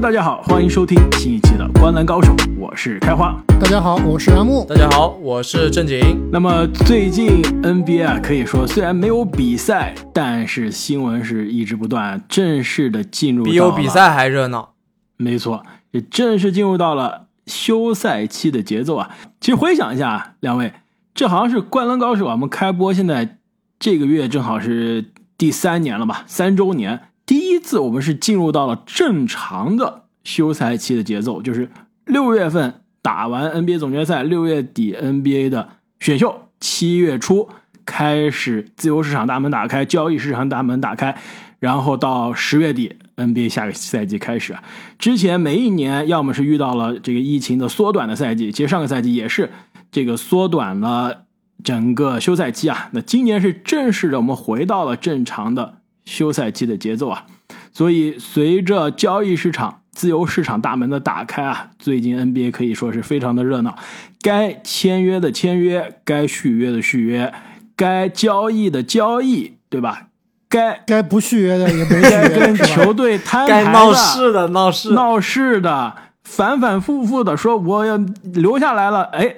大家好，欢迎收听新一期的《观澜高手》，我是开花。大家好，我是阿木。大家好，我是正经。那么最近 NBA 啊，可以说虽然没有比赛，但是新闻是一直不断，正式的进入比有比赛还热闹。没错，也正式进入到了休赛期的节奏啊。其实回想一下，啊两位，这好像是《灌篮高手》啊，我们开播现在这个月正好是第三年了吧，三周年。第一次我们是进入到了正常的休赛期的节奏，就是六月份打完 NBA 总决赛，六月底 NBA 的选秀，七月初开始自由市场大门打开，交易市场大门打开，然后到十月底 NBA 下个赛季开始。之前每一年要么是遇到了这个疫情的缩短的赛季，其实上个赛季也是这个缩短了整个休赛期啊。那今年是正式的，我们回到了正常的。休赛期的节奏啊，所以随着交易市场、自由市场大门的打开啊，最近 NBA 可以说是非常的热闹。该签约的签约，该续约的续约，该交易的交易，对吧？该该不续约的也没该跟球队摊牌的、闹事的、闹事闹事的，反反复复的说我要留下来了，哎，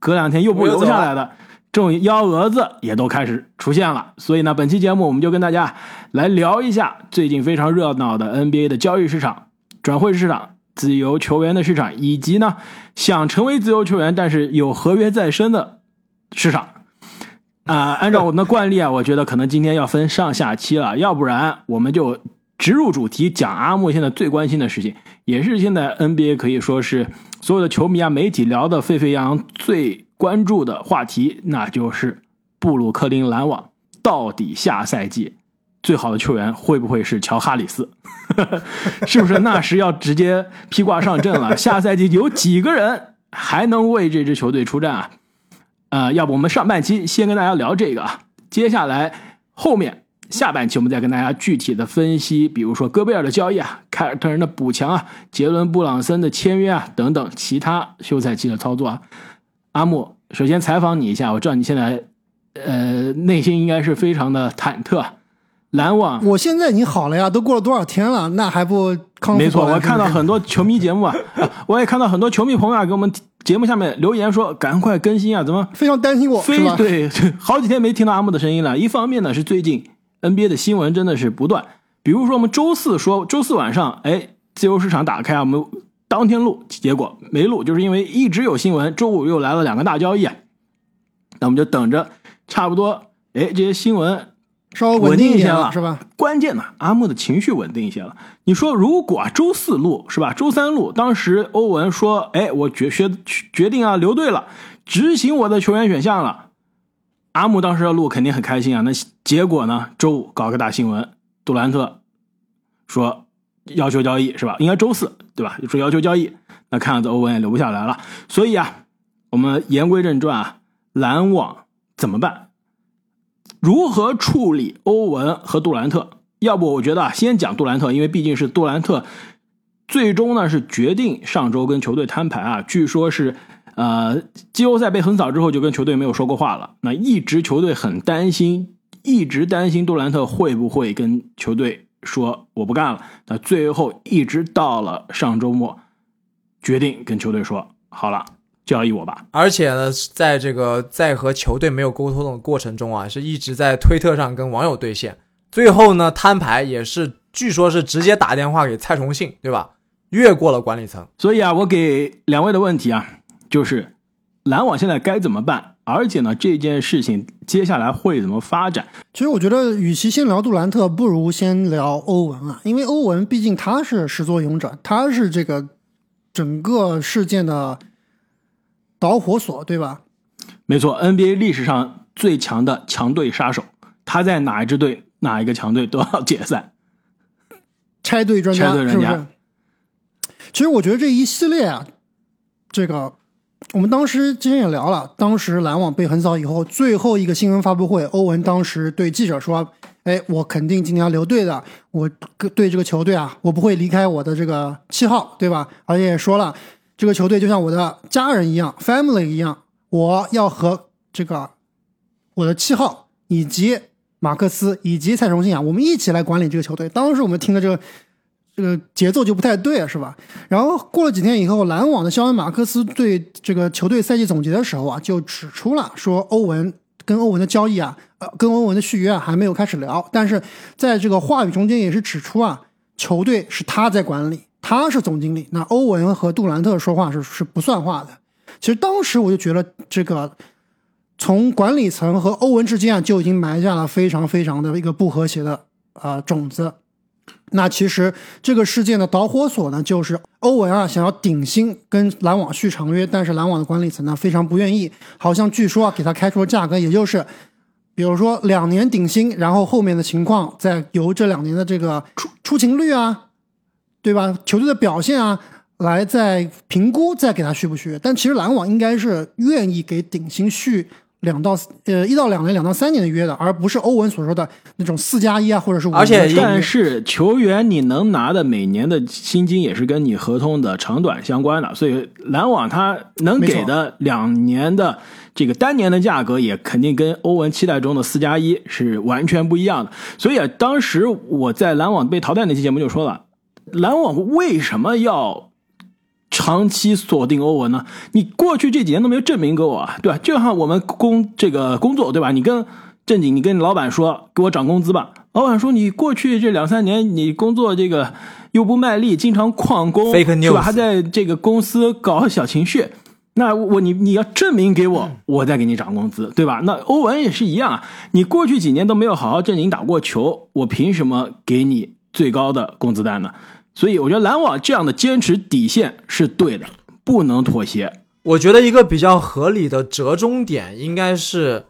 隔两天又不留下来的。这种幺蛾子也都开始出现了，所以呢，本期节目我们就跟大家来聊一下最近非常热闹的 NBA 的交易市场、转会市场、自由球员的市场，以及呢想成为自由球员但是有合约在身的市场。啊，按照我们的惯例啊，我觉得可能今天要分上下期了，要不然我们就直入主题讲阿木现在最关心的事情，也是现在 NBA 可以说是所有的球迷啊、媒体聊的沸沸扬扬最。关注的话题，那就是布鲁克林篮网到底下赛季最好的球员会不会是乔哈里斯？是不是那时要直接披挂上阵了？下赛季有几个人还能为这支球队出战啊？呃，要不我们上半期先跟大家聊这个啊，接下来后面下半期我们再跟大家具体的分析，比如说戈贝尔的交易啊，凯尔特人的补强啊，杰伦布朗森的签约啊等等其他休赛期的操作啊。阿木，首先采访你一下，我知道你现在，呃，内心应该是非常的忐忑。篮网，我现在已经好了呀，都过了多少天了，那还不康复？没错，我看到很多球迷节目 啊，我也看到很多球迷朋友啊，给我们节目下面留言说，赶快更新啊，怎么非常担心我？非对，好几天没听到阿木的声音了。一方面呢，是最近 NBA 的新闻真的是不断，比如说我们周四说，周四晚上，哎，自由市场打开啊，我们。当天录，结果没录，就是因为一直有新闻。周五又来了两个大交易啊，那我们就等着，差不多，哎，这些新闻稍微稳定一些了，是吧？关键呢，阿木的情绪稳定一些了。你说，如果周四录是吧？周三录，当时欧文说，哎，我决决决定啊，留队了，执行我的球员选项了。阿木当时要录，肯定很开心啊。那结果呢？周五搞个大新闻，杜兰特说。要求交易是吧？应该周四对吧？说要求交易，那看样子欧文也留不下来了。所以啊，我们言归正传啊，篮网怎么办？如何处理欧文和杜兰特？要不我觉得啊，先讲杜兰特，因为毕竟是杜兰特最终呢是决定上周跟球队摊牌啊。据说是呃季后赛被横扫之后就跟球队没有说过话了。那一直球队很担心，一直担心杜兰特会不会跟球队。说我不干了，那最后一直到了上周末，决定跟球队说好了，交易我吧。而且呢，在这个在和球队没有沟通的过程中啊，是一直在推特上跟网友对线。最后呢，摊牌也是，据说是直接打电话给蔡崇信，对吧？越过了管理层。所以啊，我给两位的问题啊，就是篮网现在该怎么办？而且呢，这件事情接下来会怎么发展？其实我觉得，与其先聊杜兰特，不如先聊欧文啊，因为欧文毕竟他是始作俑者，他是这个整个事件的导火索，对吧？没错，NBA 历史上最强的强队杀手，他在哪一支队、哪一个强队都要解散，拆队专家是不是？其实我觉得这一系列啊，这个。我们当时之前也聊了，当时篮网被横扫以后，最后一个新闻发布会，欧文当时对记者说：“哎，我肯定今年要留队的，我对这个球队啊，我不会离开我的这个七号，对吧？而且也说了，这个球队就像我的家人一样，family 一样，我要和这个我的七号以及马克思以及蔡崇信啊，我们一起来管理这个球队。当时我们听的这个这个节奏就不太对，是吧？然后过了几天以后，篮网的肖恩马克思对这个球队赛季总结的时候啊，就指出了说欧文跟欧文的交易啊，呃，跟欧文的续约啊还没有开始聊，但是在这个话语中间也是指出啊，球队是他在管理，他是总经理，那欧文和杜兰特说话是是不算话的。其实当时我就觉得这个。从管理层和欧文之间啊，就已经埋下了非常非常的一个不和谐的啊种子。那其实这个事件的导火索呢，就是欧文啊想要顶薪跟篮网续长约，但是篮网的管理层呢非常不愿意，好像据说啊给他开出的价格，也就是比如说两年顶薪，然后后面的情况再由这两年的这个出出勤率啊，对吧？球队的表现啊，来再评估再给他续不续约。但其实篮网应该是愿意给顶薪续。两到呃一到两年，两到三年的约的，而不是欧文所说的那种四加一啊，或者是五。而且，但是球员你能拿的每年的薪金也是跟你合同的长短相关的，所以篮网他能给的两年的这个单年的价格，也肯定跟欧文期待中的四加一是完全不一样的。所以啊，当时我在篮网被淘汰那期节目就说了，篮网为什么要？长期锁定欧文呢？你过去这几年都没有证明给我，对吧？就像我们工这个工作，对吧？你跟正经，你跟老板说给我涨工资吧。老板说你过去这两三年你工作这个又不卖力，经常旷工，是吧？还在这个公司搞小情绪。那我你你要证明给我，我再给你涨工资，对吧？那欧文也是一样啊。你过去几年都没有好好正经打过球，我凭什么给你最高的工资单呢？所以我觉得篮网这样的坚持底线是对的，不能妥协。我觉得一个比较合理的折中点应该是，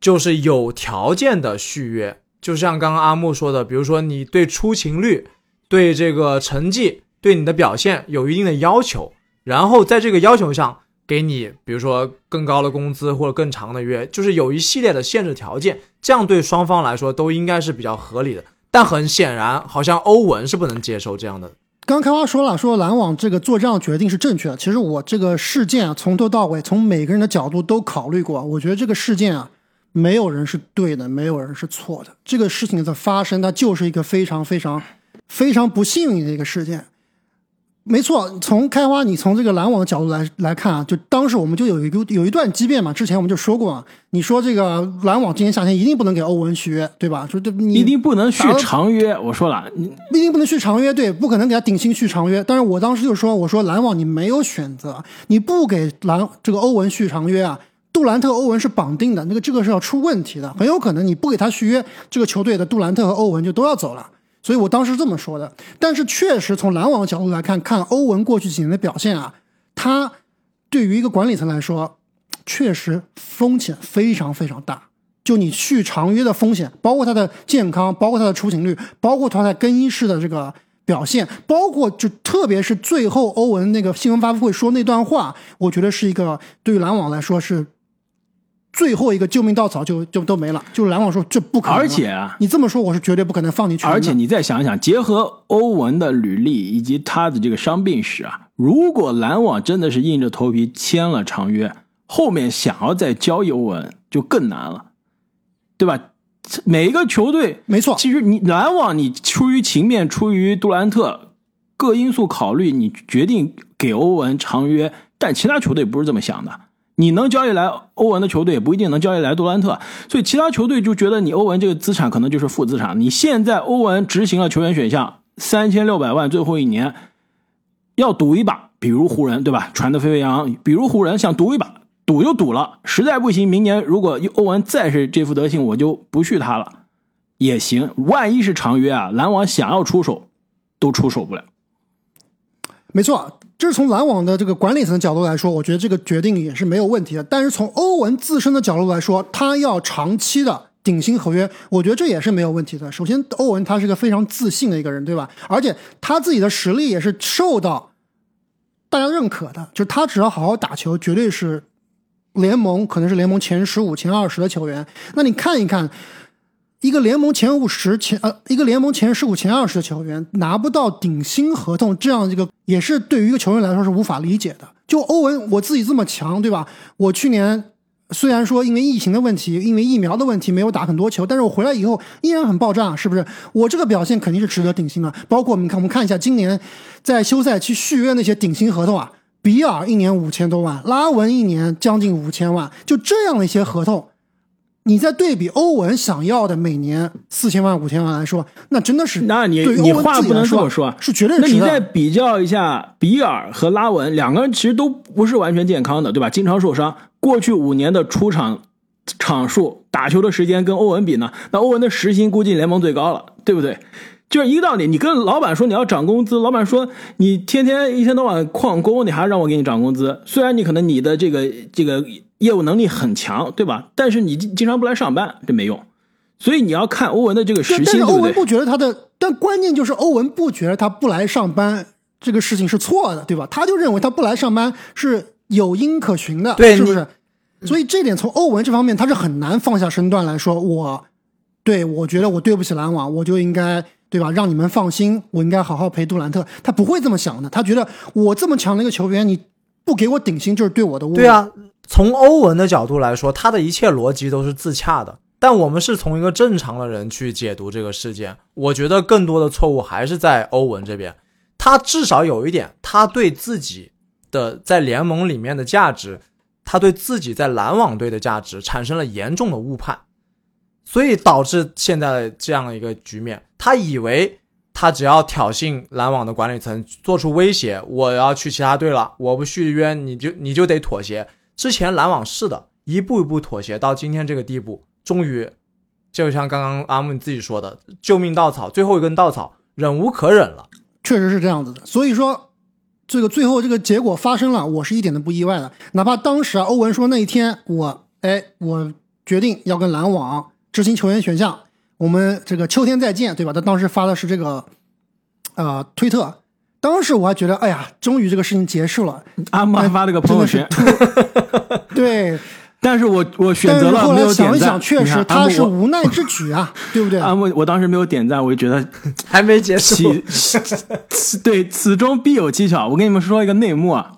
就是有条件的续约。就像刚刚阿木说的，比如说你对出勤率、对这个成绩、对你的表现有一定的要求，然后在这个要求上给你，比如说更高的工资或者更长的约，就是有一系列的限制条件，这样对双方来说都应该是比较合理的。但很显然，好像欧文是不能接受这样的。刚开花说了，说篮网这个做这样决定是正确的。其实我这个事件啊，从头到尾，从每个人的角度都考虑过。我觉得这个事件啊，没有人是对的，没有人是错的。这个事情的发生，它就是一个非常非常非常不幸运的一个事件。没错，从开花，你从这个篮网的角度来来看啊，就当时我们就有一个有一段激辩嘛。之前我们就说过啊，你说这个篮网今年夏天一定不能给欧文续约，对吧？说这你一定不能续长约。我说了，你一定不能续长约，对，不可能给他顶薪续长约。但是我当时就说，我说篮网你没有选择，你不给篮这个欧文续长约啊，杜兰特欧文是绑定的，那个这个是要出问题的，很有可能你不给他续约，这个球队的杜兰特和欧文就都要走了。所以我当时这么说的，但是确实从篮网的角度来看，看欧文过去几年的表现啊，他对于一个管理层来说，确实风险非常非常大。就你续长约的风险，包括他的健康，包括他的出勤率，包括他在更衣室的这个表现，包括就特别是最后欧文那个新闻发布会说那段话，我觉得是一个对于篮网来说是。最后一个救命稻草就就都没了，就是篮网说这不可能。而且啊，你这么说我是绝对不可能放你去。而且你再想想，结合欧文的履历以及他的这个伤病史啊，如果篮网真的是硬着头皮签了长约，后面想要再交易欧文就更难了，对吧？每一个球队没错，其实你篮网你出于情面，出于杜兰特各因素考虑，你决定给欧文长约，但其他球队不是这么想的。你能交易来欧文的球队，也不一定能交易来杜兰特，所以其他球队就觉得你欧文这个资产可能就是负资产。你现在欧文执行了球员选项，三千六百万最后一年要赌一把，比如湖人对吧？传的沸沸扬扬，比如湖人想赌一把，赌就赌了，实在不行，明年如果欧文再是这副德行，我就不续他了，也行。万一是长约啊，篮网想要出手都出手不了。没错。这是从篮网的这个管理层角度来说，我觉得这个决定也是没有问题的。但是从欧文自身的角度来说，他要长期的顶薪合约，我觉得这也是没有问题的。首先，欧文他是个非常自信的一个人，对吧？而且他自己的实力也是受到大家认可的，就他只要好好打球，绝对是联盟可能是联盟前十五、前二十的球员。那你看一看。一个联盟前五十前呃，一个联盟前十五前二十的球员拿不到顶薪合同，这样一个也是对于一个球员来说是无法理解的。就欧文，我自己这么强，对吧？我去年虽然说因为疫情的问题，因为疫苗的问题没有打很多球，但是我回来以后依然很爆炸，是不是？我这个表现肯定是值得顶薪的。包括我们看，我们看一下今年在休赛期续约那些顶薪合同啊，比尔一年五千多万，拉文一年将近五千万，就这样的一些合同。你在对比欧文想要的每年四千万五千万来说，那真的是那你你话不能这么说，是绝对那你再比较一下比尔和拉文，两个人其实都不是完全健康的，对吧？经常受伤。过去五年的出场场数、打球的时间跟欧文比呢，那欧文的时薪估计联盟最高了，对不对？就是一个道理，你跟老板说你要涨工资，老板说你天天一天到晚旷工，你还让我给你涨工资？虽然你可能你的这个这个业务能力很强，对吧？但是你经经常不来上班，这没用。所以你要看欧文的这个时对，但薪，对不对？是欧文不觉得他的，但关键就是欧文不觉得他不来上班这个事情是错的，对吧？他就认为他不来上班是有因可循的，是不是？所以这点从欧文这方面他是很难放下身段来说，我对我觉得我对不起篮网，我就应该对吧？让你们放心，我应该好好陪杜兰特。他不会这么想的，他觉得我这么强的一个球员，你不给我顶薪就是对我的侮辱。对啊，从欧文的角度来说，他的一切逻辑都是自洽的。但我们是从一个正常的人去解读这个事件，我觉得更多的错误还是在欧文这边。他至少有一点，他对自己的在联盟里面的价值，他对自己在篮网队的价值产生了严重的误判，所以导致现在这样一个局面。他以为他只要挑衅篮网的管理层，做出威胁，我要去其他队了，我不续约你就你就得妥协。之前篮网是的，一步一步妥协到今天这个地步，终于就像刚刚阿木自己说的，救命稻草，最后一根稻草，忍无可忍了。确实是这样子的。所以说，这个最后这个结果发生了，我是一点都不意外的。哪怕当时啊，欧文说那一天我哎我决定要跟篮网执行球员选项，我们这个秋天再见，对吧？他当时发的是这个呃推特，当时我还觉得哎呀，终于这个事情结束了。阿木还发了个朋友圈，对，但是我我选择了没后来有点赞。想一想，确实他是无奈之举啊，对不对？阿木，我当时没有点赞，我就觉得 还没结束，此对此中必有蹊跷。我跟你们说一个内幕啊，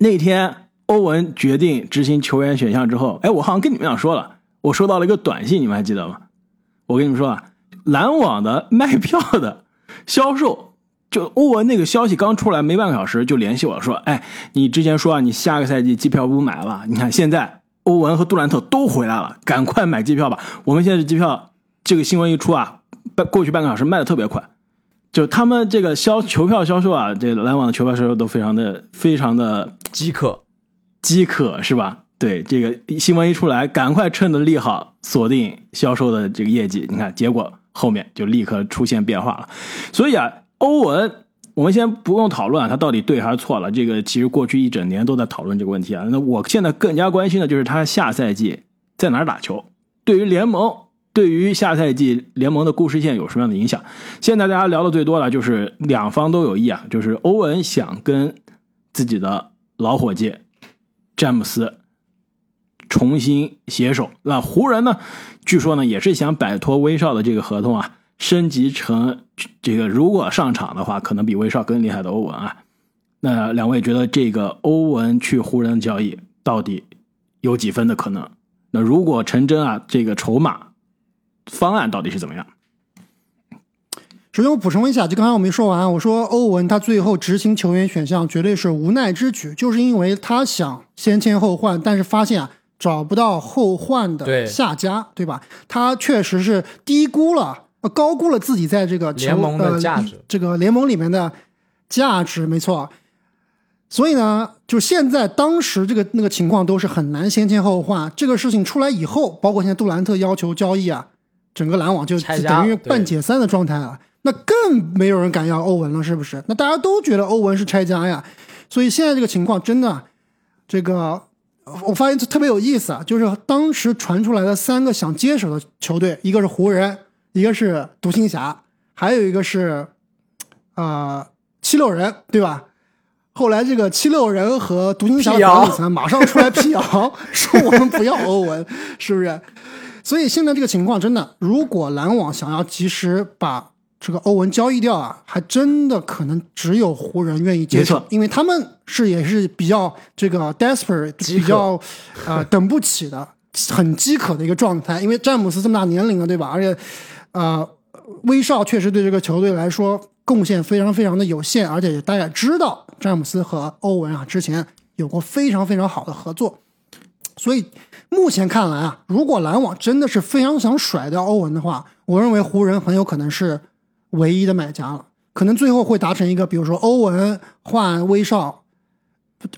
那天欧文决定执行球员选项之后，哎，我好像跟你们俩说了，我收到了一个短信，你们还记得吗？我跟你们说啊，篮网的卖票的销售，就欧文那个消息刚出来没半个小时就联系我说，哎，你之前说啊，你下个赛季机票不买了，你看现在欧文和杜兰特都回来了，赶快买机票吧。我们现在这机票，这个新闻一出啊，半过去半个小时卖的特别快。就他们这个销球票销售啊，这篮网的球票销售都非常的非常的饥渴。饥渴是吧？对，这个新闻一出来，赶快趁着利好锁定销售的这个业绩。你看，结果后面就立刻出现变化了。所以啊，欧文，我们先不用讨论啊，他到底对还是错了。这个其实过去一整年都在讨论这个问题啊。那我现在更加关心的就是他下赛季在哪儿打球，对于联盟，对于下赛季联盟的故事线有什么样的影响？现在大家聊的最多的就是两方都有意啊，就是欧文想跟自己的老伙计詹姆斯重新携手。那湖人呢？据说呢也是想摆脱威少的这个合同啊，升级成这个如果上场的话，可能比威少更厉害的欧文啊。那两位觉得这个欧文去湖人交易到底有几分的可能？那如果成真啊，这个筹码方案到底是怎么样？首先我补充一下，就刚才我没说完，我说欧文他最后执行球员选项绝对是无奈之举，就是因为他想先签后换，但是发现啊找不到后换的下家，对吧？他确实是低估了、呃高估了自己在这个球联盟的呃价值这个联盟里面的价值，没错。所以呢，就现在当时这个那个情况都是很难先签后换。这个事情出来以后，包括现在杜兰特要求交易啊，整个篮网就等于半解散的状态了。那更没有人敢要欧文了，是不是？那大家都觉得欧文是拆家呀。所以现在这个情况真的，这个我发现特别有意思啊，就是当时传出来的三个想接手的球队，一个是湖人，一个是独行侠，还有一个是呃七六人，对吧？后来这个七六人和独行侠管理层马上出来辟谣，说我们不要欧文，是不是？所以现在这个情况真的，如果篮网想要及时把这个欧文交易掉啊，还真的可能只有湖人愿意接受，因为他们是也是比较这个 desperate，比较呃 等不起的，很饥渴的一个状态。因为詹姆斯这么大年龄了，对吧？而且呃，威少确实对这个球队来说贡献非常非常的有限，而且大家也知道詹姆斯和欧文啊之前有过非常非常好的合作，所以目前看来啊，如果篮网真的是非常想甩掉欧文的话，我认为湖人很有可能是唯一的买家了，可能最后会达成一个，比如说欧文换威少，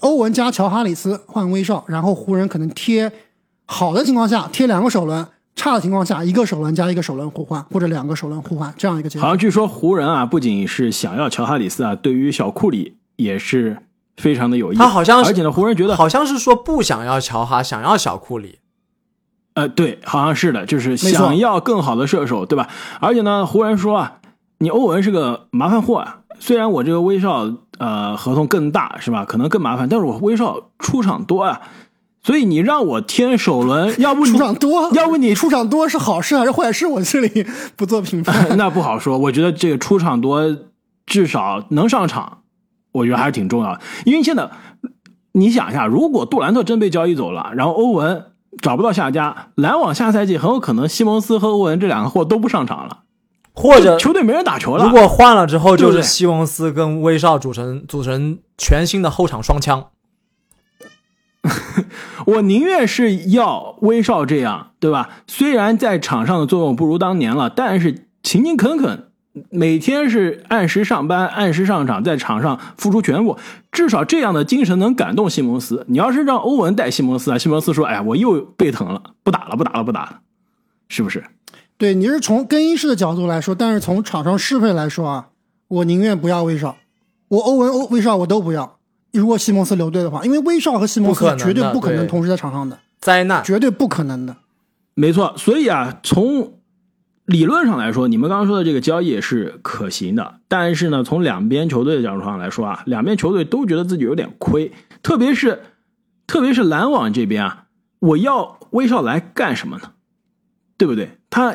欧文加乔哈里斯换威少，然后湖人可能贴好的情况下贴两个首轮，差的情况下一个首轮加一个首轮互换，或者两个首轮互换这样一个结果。好像据说湖人啊，不仅是想要乔哈里斯啊，对于小库里也是非常的有意。他好像是而且呢，湖人觉得好像是说不想要乔哈，想要小库里。呃，对，好像是的，就是想要更好的射手，对吧？而且呢，湖人说啊，你欧文是个麻烦货啊。虽然我这个威少呃合同更大是吧，可能更麻烦，但是我威少出场多啊，所以你让我添首轮，要不你出场多，要不你出场多是好事还是坏事？我这里不做评判。那不好说。我觉得这个出场多，至少能上场，我觉得还是挺重要的。因为现在你想一下，如果杜兰特真被交易走了，然后欧文找不到下家，篮网下赛季很有可能西蒙斯和欧文这两个货都不上场了，或者球队没人打球了。如果换了之后，就是西蒙斯跟威少组成组成全新的后场双枪。我宁愿是要威少这样，对吧？虽然在场上的作用不如当年了，但是勤勤恳恳，每天是按时上班、按时上场，在场上付出全部，至少这样的精神能感动西蒙斯。你要是让欧文带西蒙斯啊，西蒙斯说：“哎呀，我又背疼了，不打了，不打了，不打了。”是不是？对，你是从更衣室的角度来说，但是从场上适配来说啊，我宁愿不要威少，我欧文、欧威少我都不要。如果西蒙斯留队的话，因为威少和西蒙斯绝对不可能同时在场上的，灾难，绝对不可能的。没错，所以啊，从理论上来说，你们刚刚说的这个交易是可行的。但是呢，从两边球队的角度上来说啊，两边球队都觉得自己有点亏，特别是特别是篮网这边啊，我要威少来干什么呢？对不对？他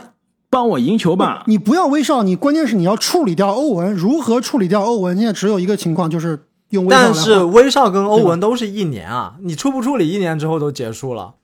帮我赢球吧，你不要威少，你关键是你要处理掉欧文。如何处理掉欧文？现在只有一个情况，就是用威少但是威少跟欧文都是一年啊，你处不处理一年之后都结束了。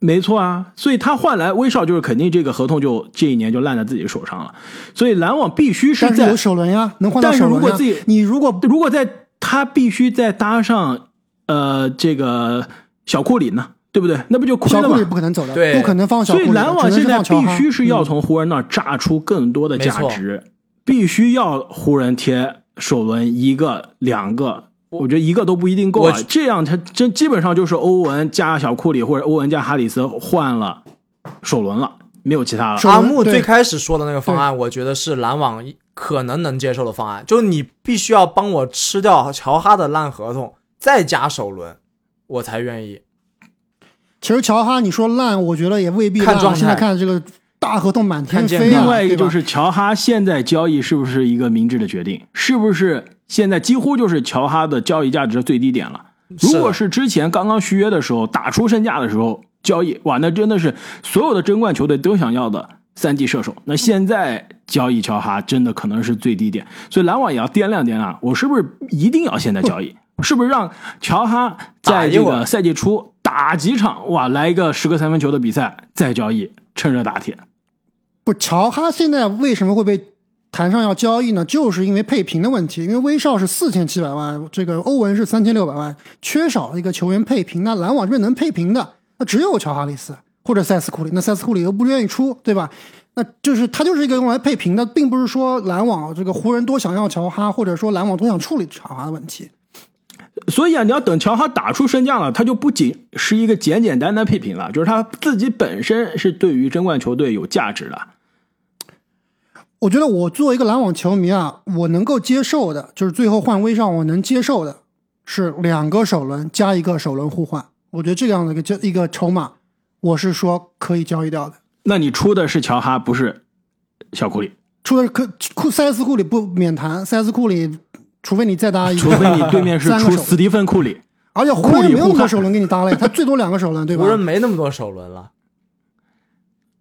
没错啊，所以他换来威少，就是肯定这个合同就这一年就烂在自己手上了。所以篮网必须是在但是有首轮呀，能换到但是首轮呀。如果自己你如果如果在他必须再搭上呃这个小库里呢，对不对？那不就亏了吗小库里？不可能走的，对不可能放小库，所以篮网现在必须是要嗯从湖人那儿榨出更多的价没值，必须要湖人贴首轮一个两个。我觉得一个都不一定够啊我，这样他真基本上就是欧文加小库里或者欧文加哈里斯换了首轮了，没有其他了。阿木最开始说的那个方案，我觉得是篮网可能能接受的方案，就是你必须要帮我吃掉乔哈的烂合同，再加首轮，我才愿意。其实乔哈你说烂，我觉得也未必烂。看现在看这个大合同满天飞啊，另外一个就是乔哈现在交易是不是一个明智的决定？是不是现在几乎就是乔哈的交易价值的最低点了？如果是之前刚刚续约的时候打出身价的时候交易，哇，那真的是所有的争冠球队都想要的三 D 射手。那现在交易乔哈真的可能是最低点，所以篮网也要掂量掂量，我是不是一定要现在交易？是不是让乔哈在这个赛季初打几场，哇，来一个十个三分球的比赛再交易，趁热打铁？不，乔哈现在为什么会被谈上要交易呢？就是因为配平的问题。因为威少是四千七百万，这个欧文是三千六百万，缺少一个球员配平。那篮网这边能配平的，那只有乔哈里斯或者塞斯库里。那塞斯库里又不愿意出，对吧？那就是他就是一个用来配平的，并不是说篮网这个湖人多想要乔哈，或者说篮网多想处理乔哈的问题。所以啊，你要等乔哈打出身价了，他就不仅是一个简简单单配平了，就是他自己本身是对于争冠球队有价值的。我觉得我作为一个篮网球迷啊，我能够接受的，就是最后换威少，我能接受的是两个首轮加一个首轮互换。我觉得这样的一个交一个筹码，我是说可以交易掉的。那你出的是乔哈，不是小库里，出的可库塞斯库里不免谈，塞斯库里，除非你再搭一个，除非你对面是 出斯蒂芬库里。而且湖库里人没有那么多首轮给你搭了，他最多两个首轮，对吧湖？人没那么多首轮了，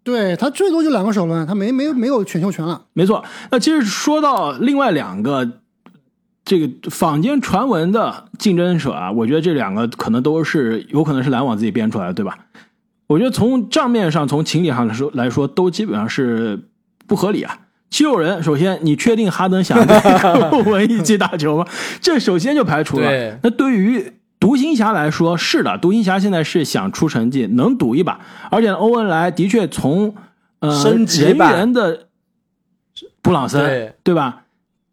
对他最多就两个首轮，他没没没有选秀权了。没错。那其实说到另外两个这个坊间传闻的竞争者啊，我觉得这两个可能都是有可能是篮网自己编出来的，对吧？我觉得从账面上、从情理上来说来说，都基本上是不合理啊。七六人，首先你确定哈登想 跟欧文一起打球吗？这首先就排除了。对那对于独行侠来说，是的，独行侠现在是想出成绩，能赌一把。而且欧文来的确从呃升级员的布朗森，对对吧？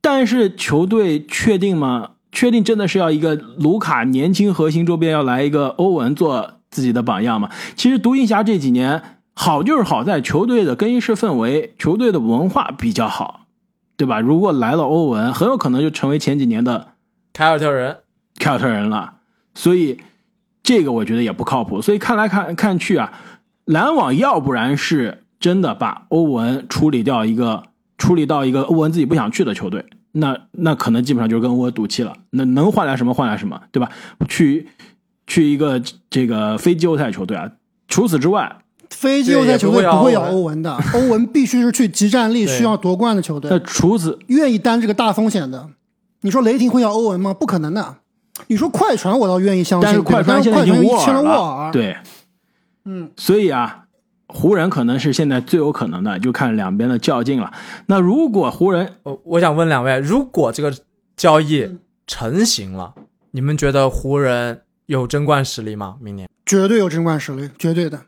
但是球队确定吗？确定真的是要一个卢卡年轻核心周边要来一个欧文做自己的榜样吗？其实独行侠这几年好就是好在球队的更衣室氛围、球队的文化比较好，对吧？如果来了欧文，很有可能就成为前几年的凯尔特人，凯尔特人了。所以这个我觉得也不靠谱。所以看来看看去啊，篮网要不然是真的把欧文处理掉一个，处理到一个欧文自己不想去的球队，那那可能基本上就是跟欧文赌气了。那能换来什么换来什么，对吧？去去一个这个非季后赛球队啊。除此之外，非季后赛球队不不会咬欧欧文的，欧文必须是去集战力、需要夺冠的球那队，除此愿意担这个大风险的。你说雷霆会咬欧文吗？不可能的。你说快船，我倒愿意相信，但是快船快现在已经签了沃尔，，对，嗯，所以啊，湖人可能是现在最有可能的，就看两边的较劲了。那如果湖人我我想问两位，如果这个交易嗯成型了，你们觉得湖人有争冠实力吗？明年？绝对有争冠实力，绝对的。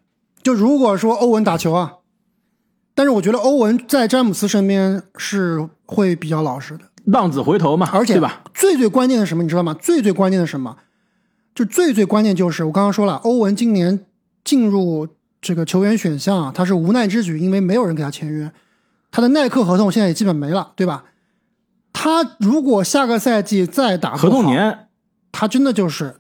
就如果说欧文打球啊，但是我觉得欧文在詹姆斯身边是会比较老实的，浪子回头嘛，而且对吧？最最关键的是什么，你知道吗？最最关键的是什么？就最最关键就是我刚刚说了，欧文今年进入这个球员选项啊，他是无奈之举，因为没有人给他签约，他的耐克合同现在也基本没了，对吧？他如果下个赛季再打不合同好年他真的就是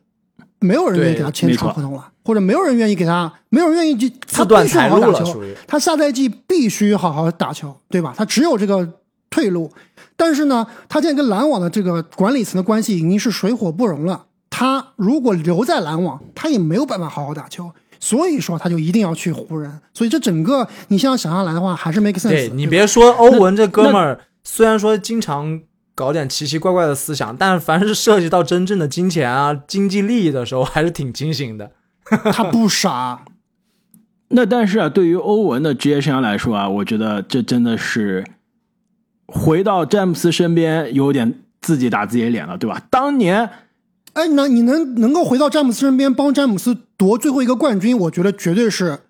没有人愿意给他签长合同了，或者没有人愿意给他，没有人愿意去，他自断必须好好打球他下赛季必须好好打球，对吧？他只有这个退路。但是呢，他现在跟篮网的这个管理层的关系已经是水火不容了。他如果留在篮网，他也没有办法好好打球，所以说他就一定要去湖人。所以这整个你现在想下来的话，还是 make sense 你别说欧文这哥们儿，虽然说经常搞点奇奇怪怪的思想，但凡是涉及到真正的金钱啊、经济利益的时候，还是挺清醒的。他不傻，那但是啊，对于欧文的职业生涯来说啊，我觉得这真的是回到詹姆斯身边，有点自己打自己脸了，对吧？当年哎，那你能能够回到詹姆斯身边，帮詹姆斯夺最后一个冠军，我觉得绝对是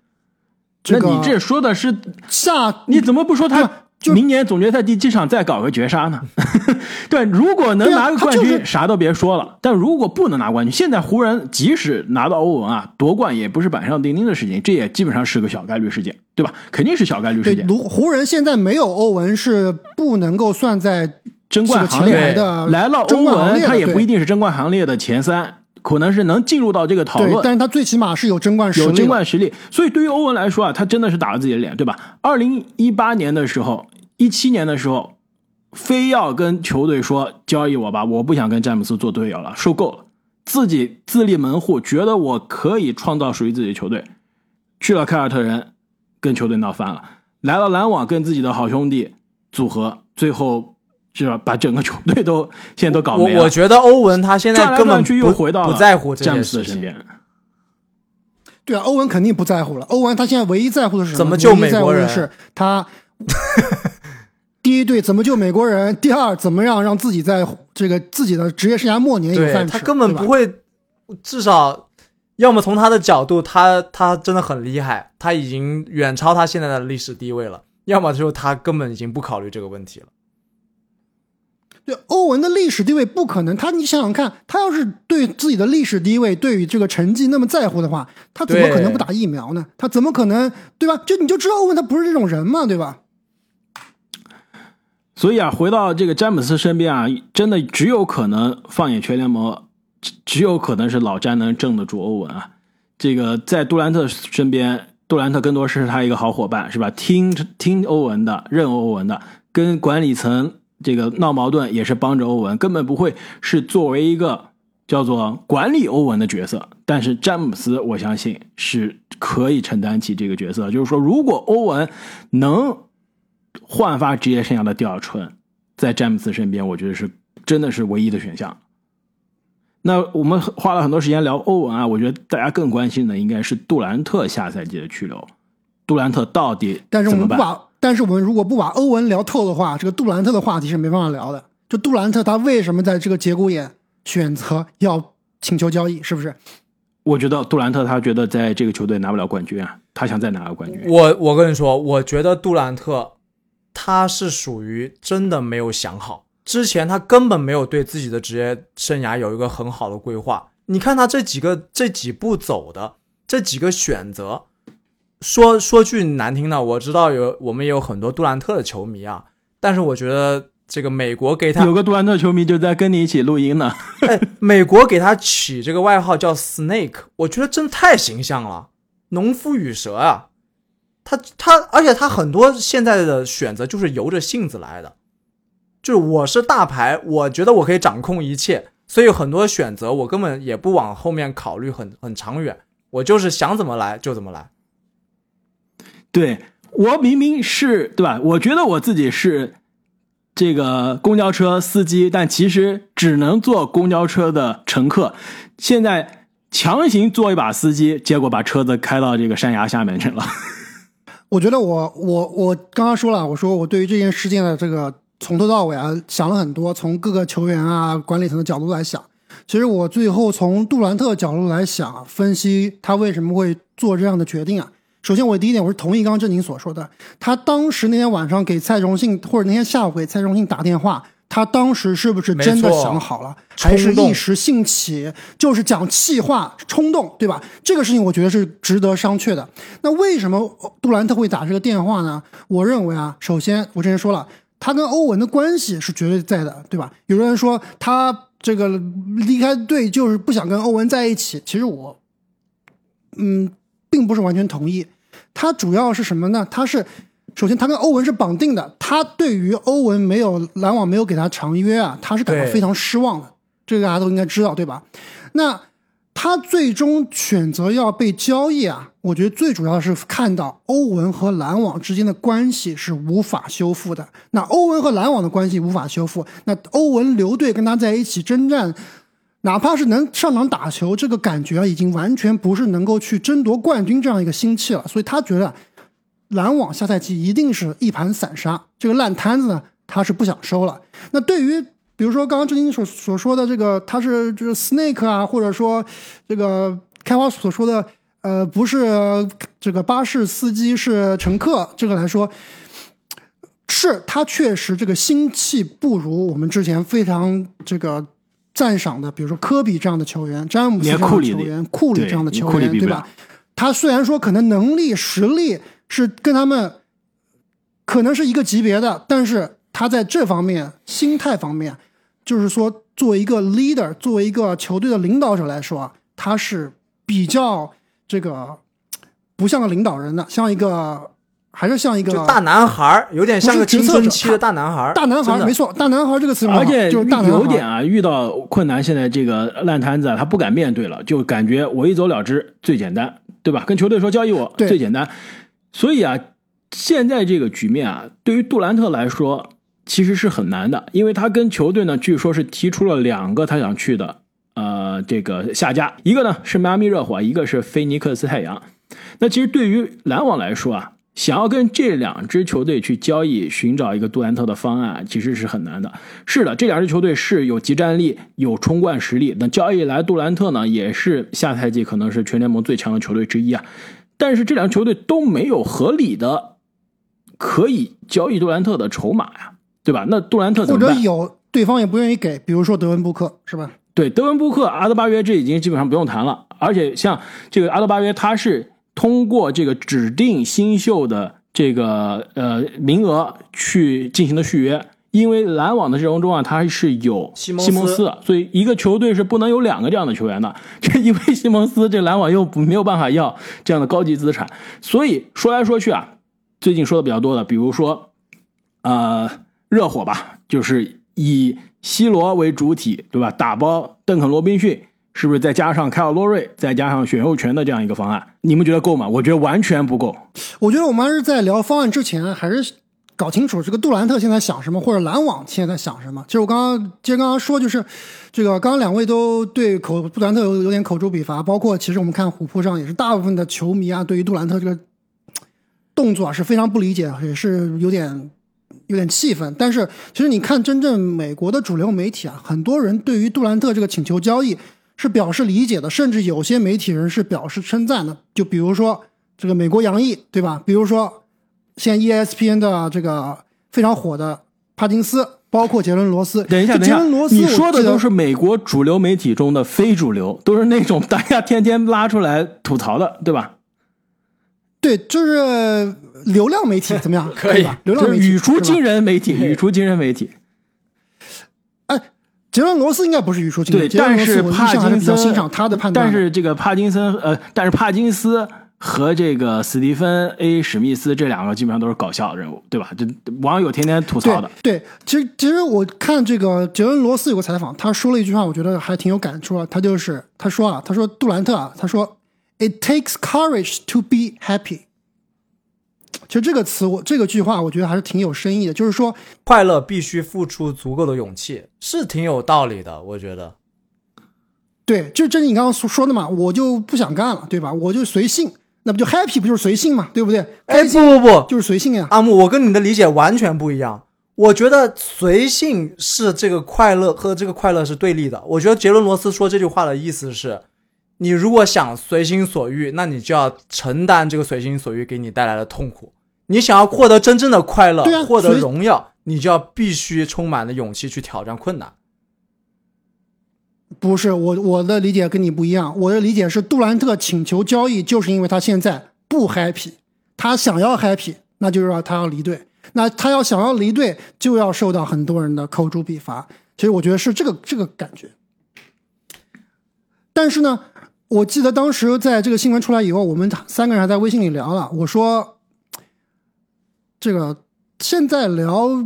这个那你这说的是，下你怎么不说他就明年总决赛第七场再搞个绝杀呢？对，如果能拿个冠军，他就是啥都别说了。但如果不能拿冠军，现在湖人即使拿到欧文啊，夺冠也不是板上钉钉的事情，这也基本上是个小概率事件，对吧？肯定是小概率事件。如湖人现在没有欧文是不能够算在争冠行列的来了欧文，他也不一定是争冠行列的前三，可能是能进入到这个讨，论。但是他最起码是有争冠实力有，争冠实力，所以对于欧文来说啊，他真的是打了自己的脸，对吧？二零一八年的时候，一七年的时候，非要跟球队说交易我吧，我不想跟詹姆斯做队友了，受够了，自己自立门户，觉得我可以创造属于自己的球队，去了凯尔特人，跟球队闹翻了，来了篮网，跟自己的好兄弟组合，最后是吧，把整个球队都现在都搞我没了。我觉得欧文他现在根本转去又不回到了不在乎这詹姆些事情。斯的身边。对啊，欧文肯定不在乎了。欧文他现在唯一在乎的是什怎么救美国人是他第一对怎么救美国人，第二怎么样让自己在这个自己的职业生涯末年有饭吃。他根本不会，至少要么从他的角度，他他真的很厉害，他已经远超他现在的历史地位了；要么就是他根本已经不考虑这个问题了。对欧文的历史地位不可能，他你想想看，他要是对自己的历史地位、对于这个成绩那么在乎的话，他怎么可能不打疫苗呢？他怎么可能对吧？就你就知道欧文他不是这种人嘛，对吧？所以啊，回到这个詹姆斯身边啊，真的只有可能放眼全联盟，只只有可能是老詹能镇得住欧文啊。这个在杜兰特身边，杜兰特更多是他一个好伙伴，是吧？听听欧文的，认欧文的，跟管理层这个闹矛盾也是帮着欧文，根本不会是作为一个叫做管理欧文的角色，但是詹姆斯我相信是可以承担起这个角色。就是说，如果欧文能焕发职业生涯的第二春，在詹姆斯身边，我觉得是真的是唯一的选项。那我们花了很多时间聊欧文啊，我觉得大家更关心的应该是杜兰特下赛季的去留。杜兰特到底但是我们不怎么办？把，但是我们如果不把欧文聊透的话，这个杜兰特的话题是没办法聊的。就杜兰特他为什么在这个节骨眼选择要请求交易，是不是？我觉得杜兰特他觉得在这个球队拿不了冠军啊，他想再拿个冠军。我我跟你说，我觉得杜兰特他是属于真的没有想好，之前他根本没有对自己的职业生涯有一个很好的规划。你看他这几个这几步走的这几个选择，说说句难听的，我知道有我们也有很多杜兰特的球迷啊，但是我觉得这个美国给他有个杜兰特球迷就在跟你一起录音呢。哎，美国给他起这个外号叫 Snake，我觉得真太形象了，农夫与蛇啊。他他，而且他很多现在的选择就是由着性子来的，就是我是大牌，我觉得我可以掌控一切，所以很多选择我根本也不往后面考虑很很长远，我就是想怎么来就怎么来。对我明明是对吧？我觉得我自己是这个公交车司机，但其实只能坐公交车的乘客。现在强行做一把司机，结果把车子开到这个山崖下面去了。我觉得我我我刚刚说了，我说我对于这件事件的这个从头到尾啊想了很多，从各个球员啊、管理层的角度来想。其实我最后从杜兰特角度来想，分析他为什么会做这样的决定啊。首先，我第一点我是同意刚刚正宁所说的，他当时那天晚上给蔡崇信，或者那天下午给蔡崇信打电话，他当时是不是真的想好了，还是一时兴起，就是讲气话、冲动，对吧？这个事情我觉得是值得商榷的。那为什么杜兰特会打这个电话呢？我认为啊，首先我之前说了，他跟欧文的关系是绝对在的，对吧？有人说他这个离开队就是不想跟欧文在一起，其实我，嗯，并不是完全同意。他主要是什么呢？他是首先他跟欧文是绑定的，他对于欧文没有篮网没有给他长约啊，他是感到非常失望的，这个大家都应该知道，对吧？那他最终选择要被交易啊，我觉得最主要是看到欧文和篮网之间的关系是无法修复的。那欧文和篮网的关系无法修复，那欧文留队跟他在一起征战，哪怕是能上场打球，这个感觉，已经完全不是能够去争夺冠军这样一个心气了。所以他觉得篮网下赛季一定是一盘散沙，这个烂摊子呢，他是不想收了。那对于比如说刚刚郑经所所说的这个，他是就是 Snake 啊，或者说这个开花所说的，呃，不是这个巴士司机是乘客，这个来说，是他确实这个心气不如我们之前非常这个赞赏的，比如说科比这样的球员，詹姆斯这样的球员，库里这样的球员，对吧？他虽然说可能能力、实力是跟他们可能是一个级别的，但是他在这方面心态方面，就是说作为一个 leader，作为一个球队的领导者来说啊，他是比较这个不像个领导人的，像一个还是像一个就大男孩，有点像个青春期的大男孩。大男孩没错，大男孩这个词而且就是大男孩有点啊，遇到困难，现在这个烂摊子啊，他不敢面对了，就感觉我一走了之最简单，对吧？跟球队说交易我最简单，所以啊，现在这个局面啊，对于杜兰特来说其实是很难的，因为他跟球队呢，据说是提出了两个他想去的呃这个下家，一个呢是迈阿密热火，一个是菲尼克斯太阳。那其实对于篮网来说啊，想要跟这两支球队去交易，寻找一个杜兰特的方案，其实是很难的。是的，这两支球队是有集战力、有冲冠实力。那交易来杜兰特呢，也是下赛季可能是全联盟最强的球队之一啊。但是这两支球队都没有合理的可以交易杜兰特的筹码呀，对吧？那杜兰特怎或者？有对方也不愿意给，比如说德文布克是吧？对，德文布克、阿德巴约这已经基本上不用谈了，而且像这个阿德巴约，他是通过这个指定新秀的这个呃名额去进行的续约，因为篮网的阵容中啊，他是有西蒙斯所以一个球队是不能有两个这样的球员的，这因为西蒙斯这篮网又没有办法要这样的高级资产，所以说来说去啊，最近说的比较多的，比如说呃热火吧，就是以，C 罗为主体，对吧？打包邓肯·罗宾逊，是不是再加上凯尔·洛瑞，再加上选秀权的这样一个方案？你们觉得够吗？我觉得完全不够。我觉得我们还是在聊方案之前，还是搞清楚这个杜兰特现在想什么，或者篮网现在想什么。其实我刚刚接着刚刚说，就是这个刚刚两位都对口杜兰特有有点口诛笔伐，包括其实我们看虎扑上也是大部分的球迷啊，对于杜兰特这个动作啊是非常不理解，也是有点。有点气愤，但是其实你看，真正美国的主流媒体啊，很多人对于杜兰特这个请求交易是表示理解的，甚至有些媒体人是表示称赞的。就比如说这个美国洋溢，对吧？比如说现 ESPN 的这个非常火的帕金斯，包括杰伦罗斯。等一下，杰伦罗斯，你说的都是美国主流媒体中的非主流，都是那种大家天天拉出来吐槽的，对吧？对，就是流量媒体怎么样？可以，流量媒体语出惊人媒体，语出惊人媒体。哎，杰伦罗斯应该不是虞书欣，对，但是帕金森欣赏他的判断。但是这个帕金森，呃，但是帕金斯和这个史蒂芬 A 史密斯这两个基本上都是搞笑人物，对吧？这网友天天吐槽的。对，其实其实我看这个杰伦罗斯有个采访，他说了一句话，我觉得还挺有感触啊。他就是他说啊，他说杜兰特啊，他说。It takes courage to be happy。其实这个词，我这个句话，我觉得还是挺有深意的。就是说，快乐必须付出足够的勇气，是挺有道理的。我觉得，对，就正是你刚刚说的嘛，我就不想干了，对吧？我就随性，那不就 happy 不就是随性嘛，对不对？哎，不不不，就是随性呀。阿木，我跟你的理解完全不一样。我觉得随性是这个快乐和这个快乐是对立的。我觉得杰伦罗斯说这句话的意思是。你如果想随心所欲，那你就要承担这个随心所欲给你带来的痛苦。你想要获得真正的快乐，获得荣耀，你就要必须充满了勇气去挑战困难。不是我我的理解跟你不一样，我的理解是杜兰特请求交易，就是因为他现在不 happy，他想要 happy，那就是说他要离队。那他要想要离队，就要受到很多人的口诛笔伐。其实我觉得是这个这个感觉。但是呢？我记得当时在这个新闻出来以后，我们三个人还在微信里聊了。我说：“这个现在聊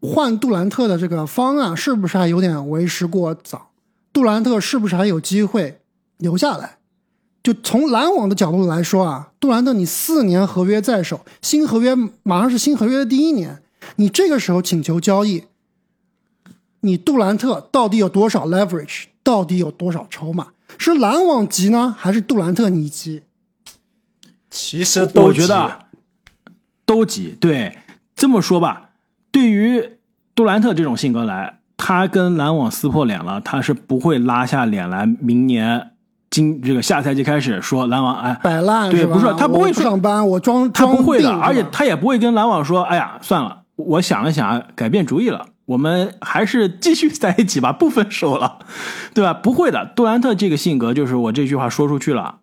换杜兰特的这个方案，是不是还有点为时过早？杜兰特是不是还有机会留下来？就从篮网的角度来说啊，杜兰特你四年合约在手，新合约马上是新合约的第一年，你这个时候请求交易，你杜兰特到底有多少 leverage？到底有多少筹码？”是篮网急呢，还是杜兰特你急？其实都觉得都急。对，这么说吧，对于杜兰特这种性格来，他跟篮网撕破脸了，他是不会拉下脸来。明年今这个下赛季开始说篮网哎摆烂，对，不是他不会上班，我装他不会的，而且他也不会跟篮网说，哎呀，算了，我想了想，改变主意了。我们还是继续在一起吧，不分手了，对吧？不会的，杜兰特这个性格就是我这句话说出去了，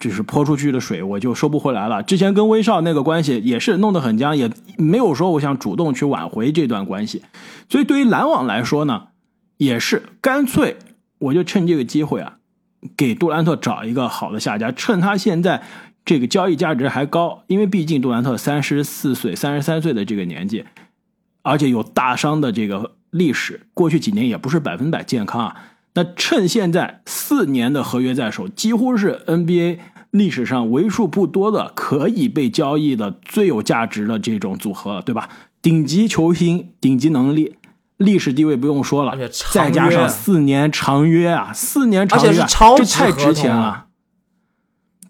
就是泼出去的水，我就收不回来了。之前跟威少那个关系也是弄得很僵，也没有说我想主动去挽回这段关系。所以对于篮网来说呢，也是干脆我就趁这个机会啊，给杜兰特找一个好的下家，趁他现在这个交易价值还高，因为毕竟杜兰特三十四岁、三十三岁的这个年纪。而且有大伤的这个历史，过去几年也不是百分百健康啊。那趁现在四年的合约在手，几乎是 NBA 历史上为数不多的可以被交易的最有价值的这种组合，对吧？顶级球星、顶级能力、历史地位不用说了，再加上四年长约啊，四年长约，这太值钱了。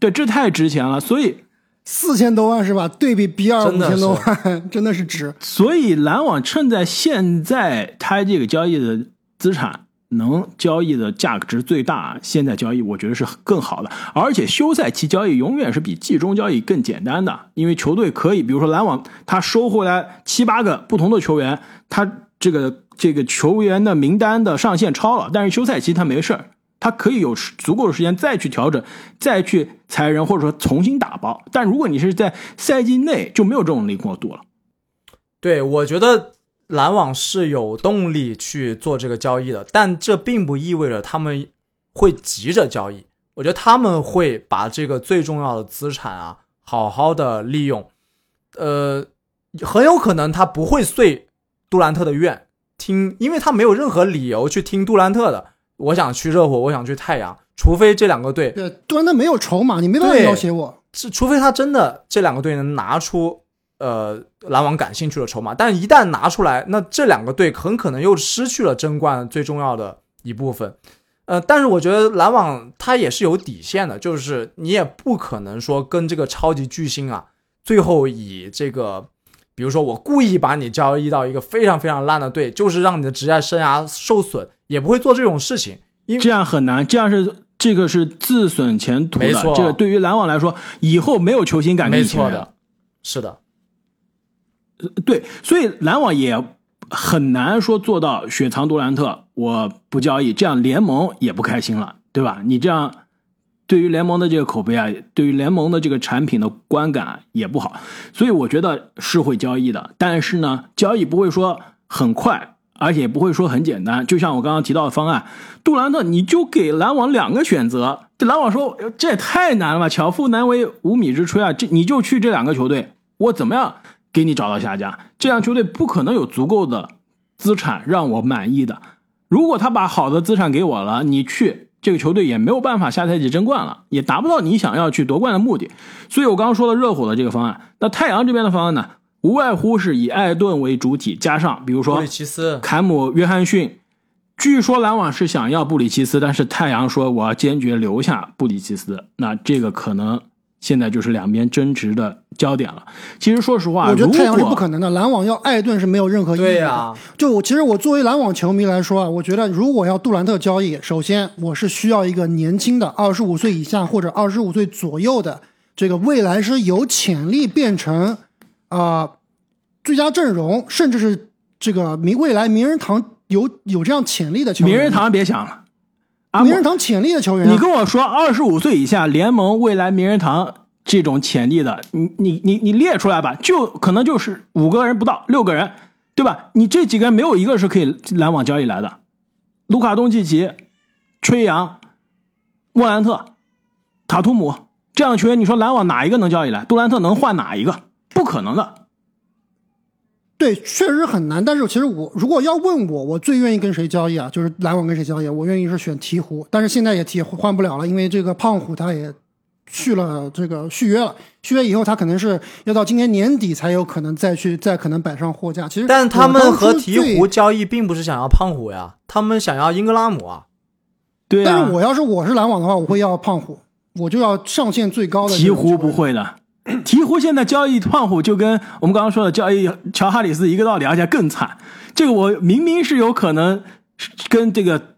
对，这太值钱了，所以。四千多万是吧？对比比尔五千多万，真的是值。所以篮网趁在现在他这个交易的资产能交易的价值最大，现在交易我觉得是更好的。而且休赛期交易永远是比季中交易更简单的，因为球队可以，比如说篮网，他收回来七八个不同的球员，他这个这个球员的名单的上限超了，但是休赛期他没事儿。他可以有足够的时间再去调整，再去裁人，或者说重新打包。但如果你是在赛季内，就没有这种灵活度了。对，我觉得篮网是有动力去做这个交易的，但这并不意味着他们会急着交易。我觉得他们会把这个最重要的资产啊，好好的利用。呃，很有可能他不会遂杜兰特的愿。听，因为他没有任何理由去听杜兰特的。我想去热火，我想去太阳，除非这两个队对杜兰特没有筹码，你没办法对要挟我。是，除非他真的这两个队能拿出呃篮网感兴趣的筹码，但一旦拿出来，那这两个队很可能又失去了争冠最重要的一部分。呃，但是我觉得篮网他也是有底线的，就是你也不可能说跟这个超级巨星啊，最后以这个，比如说我故意把你交易到一个非常非常烂的队，就是让你的职业生涯受损，也不会做这种事情。因为这样很难，这样是这个是自损前途的。没错这个对于篮网来说，以后没有球星敢跟没你签约错的，是的，对，所以篮网也很难说做到雪藏杜兰特，我不交易，这样联盟也不开心了，对吧？你这样对于联盟的这个口碑啊，对于联盟的这个产品的观感也不好，所以我觉得是会交易的，但是呢，交易不会说很快，而且不会说很简单。就像我刚刚提到的方案，杜兰特你就给篮网两个选择，这篮网说这也太难了吧，巧妇难为无米之炊啊，这你就去这两个球队，我怎么样？给你找到下家，这样球队不可能有足够的资产让我满意的。如果他把好的资产给我了，你去这个球队也没有办法下赛季争冠了，也达不到你想要去夺冠的目的。所以我刚刚说了热火的这个方案，那太阳这边的方案呢，无外乎是以艾顿为主体，加上比如说布里奇斯坎姆、约翰逊。据说篮网是想要布里奇斯，但是太阳说我要坚决留下布里奇斯。那这个可能现在就是两边争执的焦点了。其实说实话，我觉得太阳是不可能的，篮网要艾顿是没有任何意义的。对呀就我其实我作为篮网球迷来说啊，我觉得如果要杜兰特交易，首先我是需要一个年轻的二十五岁以下或者二十五岁左右的，这个未来是有潜力变成啊、呃最佳阵容，甚至是这个名未来名人堂有有这样潜力的球员。名人堂别想了，阿名人堂潜力的球员啊、你跟我说二十五岁以下联盟未来名人堂这种潜力的，你你你你列出来吧，就可能就是五个人不到六个人，对吧？你这几个人没有一个是可以篮网交易来的，卢卡东契奇、吹杨、莫兰特、塔图姆这样的球员，你说篮网哪一个能交易来？杜兰特能换哪一个？不可能的。对，确实很难。但是其实我如果要问我，我最愿意跟谁交易啊？就是篮网跟谁交易？我愿意是选鹈鹕，但是现在也提换不了了，因为这个胖虎他也去了这个续约了，续约以后他可能是要到今年年底才有可能再去再可能摆上货架。其实，但他们和鹈鹕鹕，交易并不是想要胖虎呀，他们想要英格拉姆啊。对啊但是，我要是我是篮网的话，我会要胖虎，我就要上限最高的。鹈鹕不，会的，鹈鹕现在交易胖虎就跟我们刚刚说的交易乔哈里斯一个道理，而且更惨。这个我明明是有可能跟这个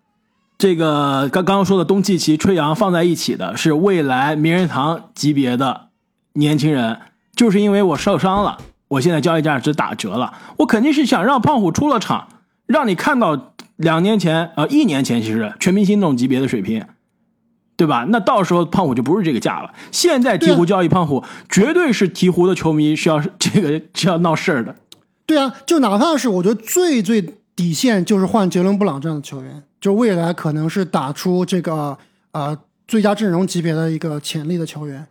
这个刚刚说的东契奇、吹杨放在一起的，是未来名人堂级别的年轻人，就是因为我受伤了，我现在交易价值打折了，我肯定是想让胖虎出了场，让你看到两年前呃一年前其实全明星那种级别的水平。对吧？那到时候胖虎就不是这个价了。现在鹈鹕交易胖虎，绝对是鹈鹕的球迷是要这个是要闹事儿的。对啊，就哪怕是我觉得最最底线就是换杰伦布朗这样的球员，就未来可能是打出这个呃最佳阵容级别的一个潜力的球员。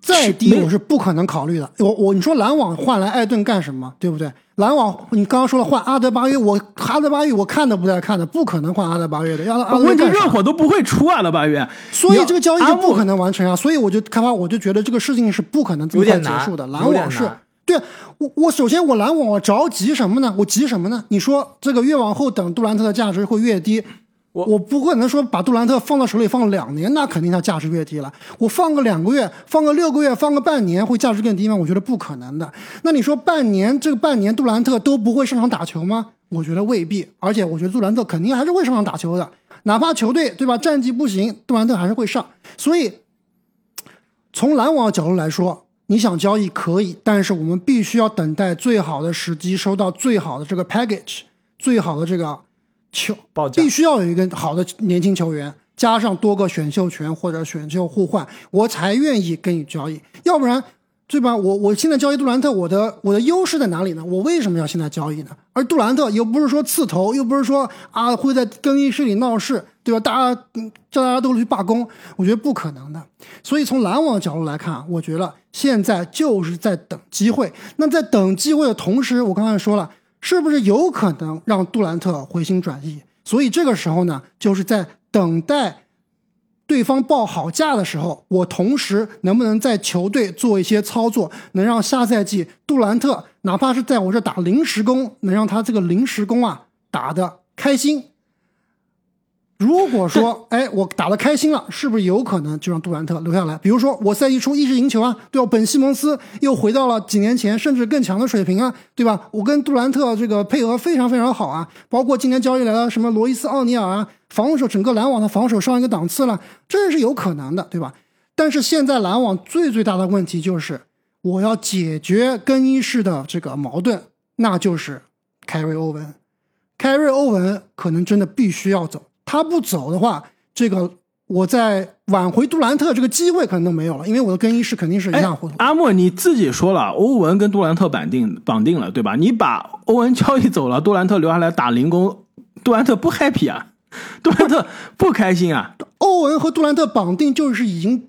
再低我是不可能考虑的。我我你说篮网换来艾顿干什么？对不对？篮网你刚刚说了换阿德巴约，我阿德巴约我看都不带看的，不可能换阿德巴约的。要阿德巴约问题热火都不会出阿德巴约。所以这个交易就不可能完成啊！所以我就开发我就觉得这个事情是不可能这么快结束的。篮网是对啊我我首先我篮网我着急什么呢？我急什么呢？你说这个越往后等杜兰特的价值会越低。我我不可能说把杜兰特放到手里放两年，那肯定他价值越低了。我放个两个月，放个六个月，放个半年，会价值更低吗？我觉得不可能的。那你说半年这个半年杜兰特都不会上场打球吗？我觉得未必。而且我觉得杜兰特肯定还是会上场打球的，哪怕球队对吧战绩不行，杜兰特还是会上。所以从篮网的角度来说，你想交易可以，但是我们必须要等待最好的时机，收到最好的这个 package，最好的这个球，报价必须要有一个好的年轻球员，加上多个选秀权或者选秀互换，我才愿意跟你交易。要不然，对吧？我我现在交易杜兰特，我的我的优势在哪里呢？我为什么要现在交易呢？而杜兰特又不是说刺头，又不是说啊会在更衣室里闹事，对吧？大家叫大家都去罢工，我觉得不可能的。所以从篮网的角度来看，我觉得现在就是在等机会。那在等机会的同时，我刚才说了，是不是有可能让杜兰特回心转意？所以这个时候呢，就是在等待对方报好价的时候，我同时能不能在球队做一些操作，能让下赛季杜兰特哪怕是在我这打临时工，能让他这个临时工啊打的开心。如果说，哎，我打的开心了，是不是有可能就让杜兰特留下来？比如说，我赛季初一直赢球啊，对吧？本西蒙斯又回到了几年前甚至更强的水平啊，对吧？我跟杜兰特这个配合非常非常好啊，包括今年交易来了什么罗伊斯奥尼尔啊，防守整个篮网的防守上一个档次了，这是有可能的，对吧？但是现在篮网最最大的问题就是，我要解决更衣室的这个矛盾，那就是凯瑞欧文，凯瑞欧文可能真的必须要走。他不走的话，这个我在挽回杜兰特这个机会可能都没有了，因为我的更衣室肯定是一塌糊涂。阿莫，你自己说了，欧文跟杜兰特绑定绑定了，对吧？你把欧文交易走了，杜兰特留下来打零工，杜兰特不 happy 啊，杜兰特不开心啊。欧文和杜兰特绑定就是已经。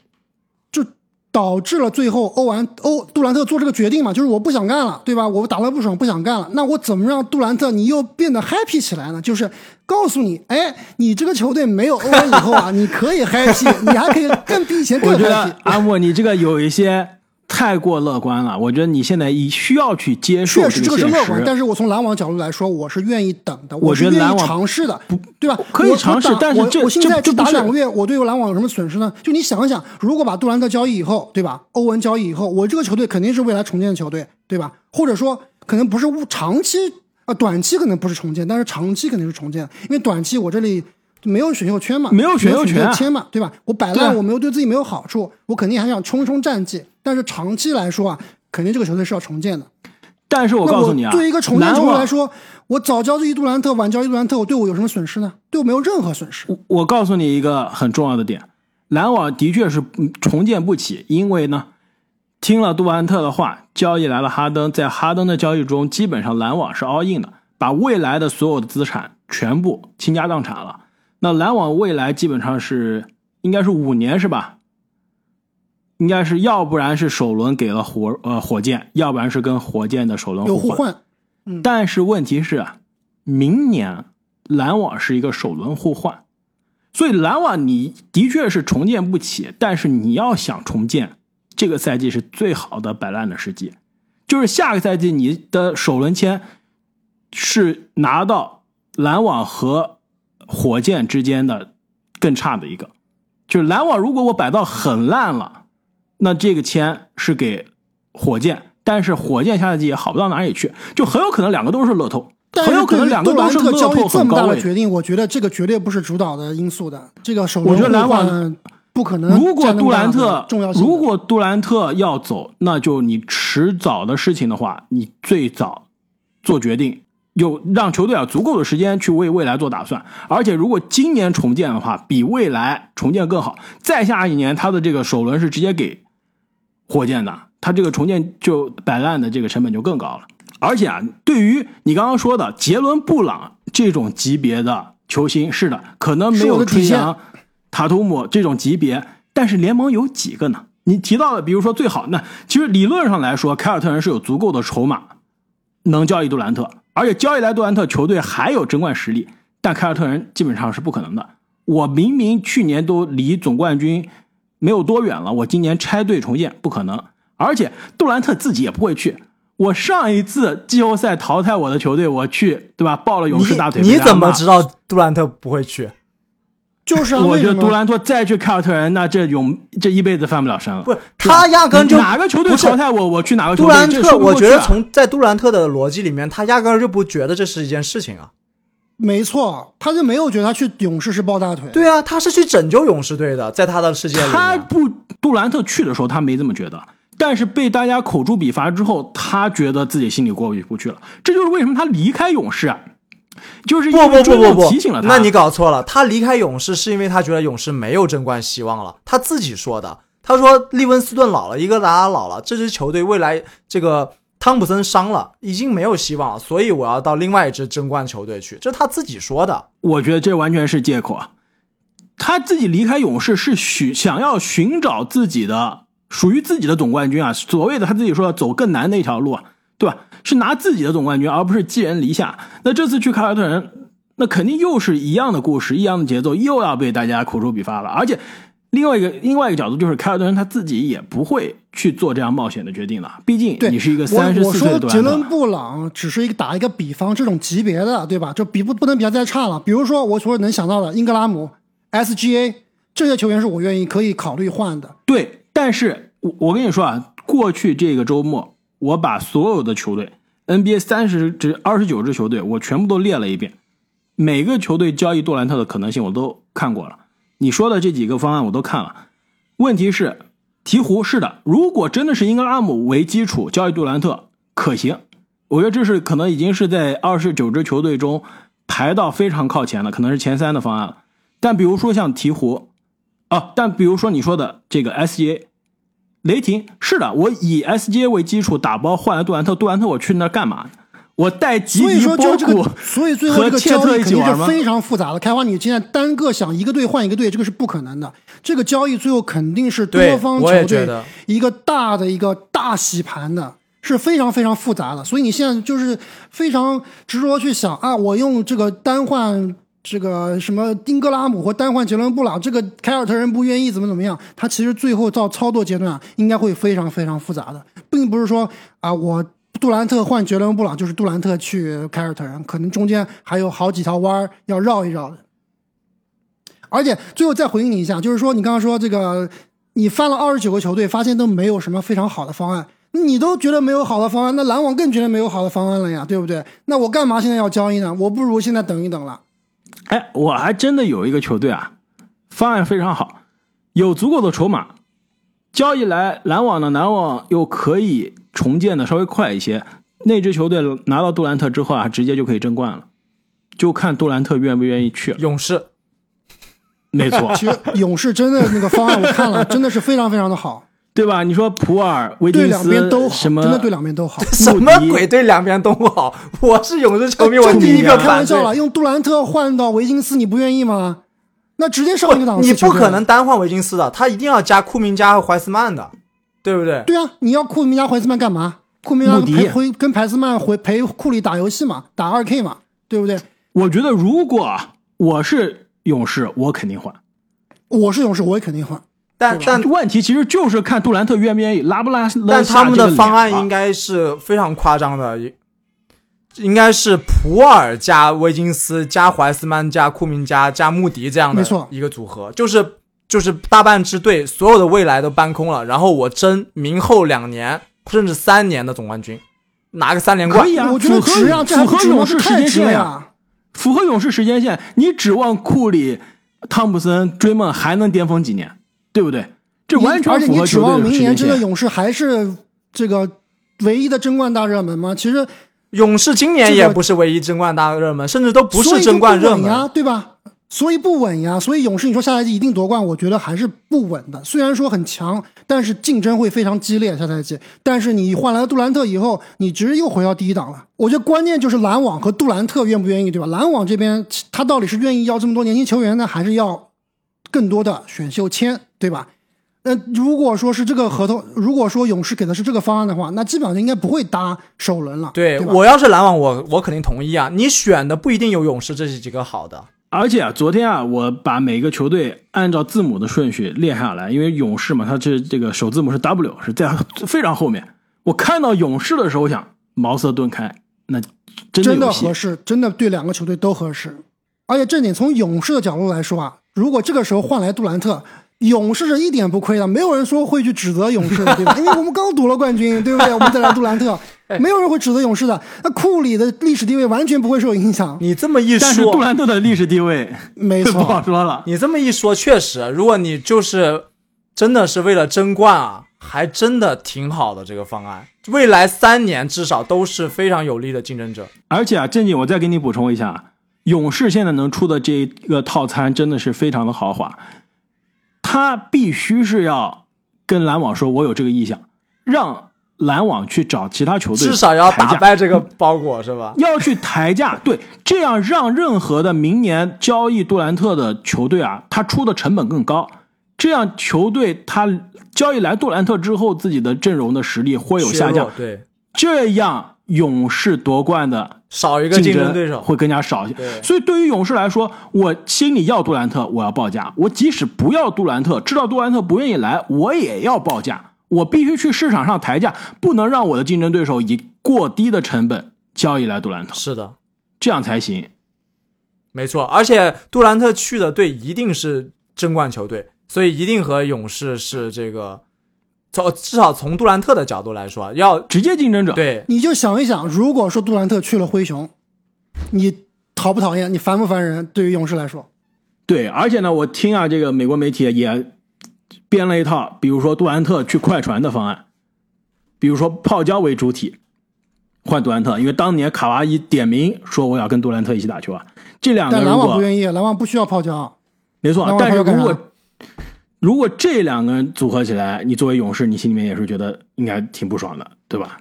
导致了最后欧完欧杜兰特做这个决定嘛，就是我不想干了，对吧？我打了不爽，不想干了。那我怎么让杜兰特你又变得 happy 起来呢？就是告诉你，哎，你这个球队没有欧文以后啊，你可以 happy，你还可以更比以前更 happy。阿莫，你这个有一些。太过乐观了，我觉得你现在已需要去接受确实这个是乐观，但是我从篮网角度来说，我是愿意等的，我是愿意尝试的，不对吧？可以尝试，但是这我现在就打两个月，我对篮网有什么损失呢？就你想一想，如果把杜兰特交易以后，对吧？欧文交易以后，我这个球队肯定是未来重建的球队，对吧？或者说可能不是长期啊，短期可能不是重建，但是长期肯定是重建，因为短期我这里。没有选秀权嘛？没有选秀权签嘛？对吧？我摆烂，我没有对自己没有好处，我肯定还想冲冲战绩。但是长期来说啊，肯定这个球队是要重建的。但是我告诉你啊，对一个重建球队来说，我早交易杜兰特，晚交易杜兰特，我对我有什么损失呢？对我没有任何损失。我告诉你一个很重要的点，篮网的确是重建不起，因为呢，听了杜兰特的话，交易来了哈登，在哈登的交易中，基本上篮网是 all in 的，把未来的所有的资产全部倾家荡产了。那篮网未来基本上是应该是五年是吧？应该是要不然是首轮给了火呃火箭，要不然是跟火箭的首轮互换。嗯，但是问题是，明年篮网是一个首轮互换，所以篮网你的确是重建不起，但是你要想重建，这个赛季是最好的摆烂的时机，就是下个赛季你的首轮签是拿到篮网和。火箭之间的更差的一个，就是篮网。如果我摆到很烂了，那这个签是给火箭，但是火箭下赛季也好不到哪里去，就很有可能两个都是乐透，很有可能两个都是乐透很高的决定，我觉得这个绝对不是主导的因素的。这个首我觉得篮网不可能。如果杜兰特重要如果杜兰特要走，那就你迟早的事情的话，你最早做决定。有让球队啊足够的时间去为未来做打算，而且如果今年重建的话，比未来重建更好。再下一年，他的这个首轮是直接给火箭的，他这个重建就摆烂的这个成本就更高了。而且啊，对于你刚刚说的杰伦布朗这种级别的球星，是的，可能没有春阳、塔图姆这种级别，但是联盟有几个呢？你提到的，比如说最好，那其实理论上来说，凯尔特人是有足够的筹码能交易杜兰特。而且交易来杜兰特，球队还有争冠实力，但凯尔特人基本上是不可能的。我明明去年都离总冠军没有多远了，我今年拆队重建不可能。而且杜兰特自己也不会去。我上一次季后赛淘汰我的球队，我去对吧？抱了勇士大腿。你怎么知道杜兰特不会去？就是啊我觉得杜兰特再去凯尔特人，那这永这一辈子翻不了身了。不是他压根就哪个球队淘汰我，我去哪个球队。杜兰特，我觉得从在杜兰特的逻辑里面，他压根就不觉得这是一件事情啊。没错，他就没有觉得他去勇士是抱大腿。对啊，他是去拯救勇士队的，在他的世界里。他不，杜兰特去的时候他没这么觉得，但是被大家口诛笔伐之后，他觉得自己心里过意不去了。这就是为什么他离开勇士。就是不不不不不，提醒了他。那你搞错了，他离开勇士是因为他觉得勇士没有争冠希望了。他自己说的，他说利文斯顿老了，伊戈达拉老了，这支球队未来这个汤普森伤了，已经没有希望了，所以我要到另外一支争冠球队去。这是他自己说的。我觉得这完全是借口啊！他自己离开勇士是寻想要寻找自己的属于自己的总冠军啊，所谓的他自己说要走更难的一条路啊，对吧？是拿自己的总冠军，而不是寄人篱下。那这次去凯尔特人，那肯定又是一样的故事，一样的节奏，又要被大家口诛笔伐了。而且，另外一个另外一个角度就是，凯尔特人他自己也不会去做这样冒险的决定了。毕竟你是一个三十我四岁的杰伦，布朗只是一个打一个比方，这种级别的，对吧？就比不不能比他再差了。比如说我所有能想到的英格拉姆、SGA 这些球员是我愿意可以考虑换的。对。但是我我跟你说啊，过去这个周末，我把所有的球队 NBA 三十支二十九支球队，我全部都列了一遍，每个球队交易杜兰特的可能性我都看过了。你说的这几个方案我都看了。问题是，鹈鹕是的，如果真的是英格拉姆为基础交易杜兰特，可行。我觉得这是可能已经是在二十九支球队中排到非常靠前了，可能是前三的方案了。但比如说像鹈鹕，啊，但比如说你说的这个 SGA，雷霆是的，我以 SGA 为基础打包换来杜兰特，杜兰特我去那儿干嘛？我带吉所以迪波说就这个库，所以最后这个和切特交易？肯定是非常复杂的。开花，你现在单个想一个队换一个队，这个是不可能的。这个交易最后肯定是多方球我也觉队一个大的一个大洗盘的，是非常非常复杂的。所以你现在就是非常执着去想啊，我用这个单换这个什么丁格拉姆或单换杰伦布朗，这个凯尔特人不愿意怎么怎么样，他其实最后到操作阶段，应该会非常非常复杂的，并不是说啊我。杜兰特换杰伦布朗就是杜兰特去凯尔特人，可能中间还有好几条弯要绕一绕的。而且最后再回应你一下，就是说你刚刚说这个，你翻了二十九个球队，发现都没有什么非常好的方案，你都觉得没有好的方案，那篮网更觉得没有好的方案了呀，对不对？那我干嘛现在要交易呢？我不如现在等一等了。哎，我还真的有一个球队啊，方案非常好，有足够的筹码，交易来篮网呢，篮网又可以重建的稍微快一些。那支球队拿到杜兰特之后啊，直接就可以争冠了，就看杜兰特愿不愿意去。勇士没错，其实勇士真的那个方案我看了，真的是非常非常的好，对吧？你说普尔、维对两金斯边都好，什么真的对两边都好。什么鬼对两边都好？我是勇士球迷，我第一个开玩笑。了，用杜兰特换到维金斯，你不愿意吗？那直接上一个档次。你不可能。单换维金斯的，他一定要加库明加和怀斯曼的，对不对？对啊，你要库明加怀斯曼干嘛？库明加跟怀斯曼回陪库里打游戏嘛，打二 K 嘛，对不对？我觉得如果我是勇士，我肯定换。我是勇士，我也肯定换。但但问题其实就是看杜兰特愿不愿意拉不拉。但他们的方案应该该是非常夸张的，应该是普尔加威金斯加怀斯曼加库明加加穆迪这样的一个组合，就是就是大半支队所有的未来都搬空了，然后我争明后两年甚至三年的总冠军，拿个三连冠可。以啊，我觉得可以啊，符合勇士时间线呀、了呀。符合勇士时间线，你指望库里、汤普森、追梦还能巅峰几年，对不对？这完全而且你指望明年。真的勇士还是这个唯一的争冠大热门吗？其实勇士今年也不是唯一争冠大热门，甚至都不是争冠热门呀，门。对吧？所以不稳呀，所以勇士你说下赛季一定夺冠，我觉得还是不稳的。虽然说很强，但是竞争会非常激烈下赛季。但是你换来了杜兰特以后，你直接又回到第一档了。我觉得关键就是篮网和杜兰特愿不愿意，对吧？篮网这边他到底是愿意要这么多年轻球员呢，还是要更多的选秀签，对吧？那如果说是这个合同，如果说勇士给的是这个方案的话，那基本上应该不会搭首轮了。对对我要是篮网，我我肯定同意啊。你选的不一定有勇士这几个好的，而且啊，昨天啊，我把每个球队按照字母的顺序列下来，因为勇士嘛，它这这个首字母是 W，是在非常后面。我看到勇士的时候，我想茅塞顿开，那真的真的合。适，真的对两个球队都合适。而且正经从勇士的角度来说啊，如果这个时候换来杜兰特，勇士是一点不亏的，没有人说会去指责勇士的，对吧？因为我们刚夺了冠军，对不对？我们再来杜兰特，没有人会指责勇士的。那库里的历史地位完全不会受影响，你这么一但是杜，兰特的历史地位没不好错。说了。你这么一说，确实，如果你就是真的是为了争冠啊，还真的挺好的这个方案。未来三年至少都是非常有力的竞争者。而且啊，正经，我再给你补充一下，勇士现在能出的这个套餐真的是非常的豪华，他必须是要跟篮网说，我有这个意向，让篮网去找其他球队，至少要打败这个包裹是吧？要去抬价，对，这样让任何的明年交易杜兰特的球队啊，他出的成本更高，这样球队他交易来杜兰特之后，自己的阵容的实力会有下降，对，这样勇士夺冠的少一个竞竞争对手，会更加少一些。所以对于勇士来说，我心里要杜兰特，我要报价；我即使不要杜兰特，知道杜兰特不愿意来，我也要报价。我必须去市场上抬价，不能让我的竞争对手以过低的成本交易来杜兰特，是的，这样才行。没错。而且杜兰特去的队一定是争冠球队，所以一定和勇士是这个，从至少从杜兰特的角度来说，要直接竞争者，对你就想一想，如果说杜兰特去了灰熊，你讨不讨厌？你烦不烦人？对于勇士来说，对，而且呢，我听啊，这个美国媒体也编了一套，比如说杜兰特去快船的方案，比如说泡椒为主体换杜兰特，因为当年卡哇伊点名说我要跟杜兰特一起打球啊，这两个但篮如果网不愿意，篮网不需要泡椒。没错但是如果如果这两个人组合起来，你作为勇士，你心里面也是觉得应该挺不爽的，对吧？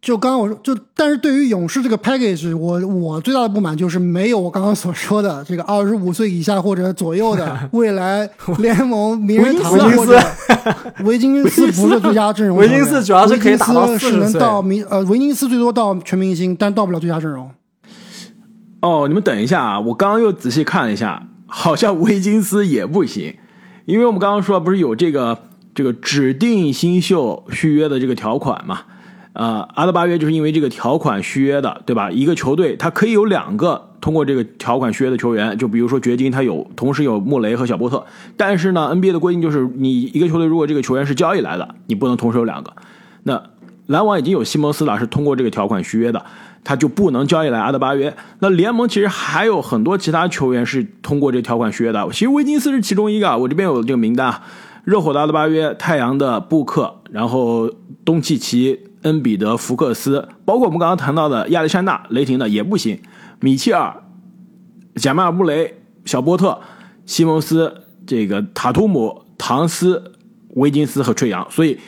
就刚刚我说，就但是对于勇士这个 package，我我最大的不满就是没有我刚刚所说的这个二十五岁以下或者左右的未来联盟名人堂维金斯或者维金斯不是最佳阵容，维金斯主要是可以打到是40能岁到明呃维金斯最多到全明星，但到不了最佳阵容。哦，你们等一下啊！我刚刚又仔细看了一下，好像维金斯也不行，因为我们刚刚说不是有这个这个指定新秀续约的这个条款嘛？呃，阿德巴约就是因为这个条款续约的，对吧？一个球队它可以有两个通过这个条款续约的球员，就比如说掘金，它有同时有穆雷和小波特，但是呢，NBA 的规定就是你一个球队如果这个球员是交易来的，你不能同时有两个。那篮网已经有西蒙斯了，是通过这个条款续约的，他就不能交易来阿德巴约。那联盟其实还有很多其他球员是通过这条款续约的，其实维金斯是其中一个啊，我这边有这个名单啊，热火的阿德巴约、太阳的布克，然后东契奇、恩比德、福克斯，包括我们刚刚谈到的亚历山大、雷霆的也不行，米切尔、贾马尔·布雷、小波特、西蒙斯、这个塔图姆、唐斯、维金斯和吹杨，所以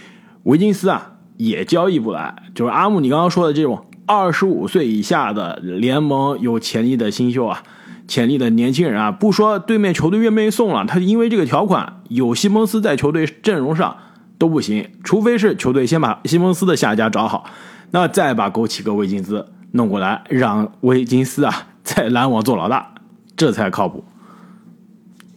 维金斯啊也交易不来。就是阿木你刚刚说的这种二十五岁以下的联盟有潜力的新秀啊，潜力的年轻人啊，不说对面球队愿不愿意送了，他因为这个条款有西蒙斯在球队阵容上都不行，除非是球队先把西蒙斯的下家找好，那再把枸杞哥维金斯弄过来，让维金斯啊在篮网做老大，这才靠谱，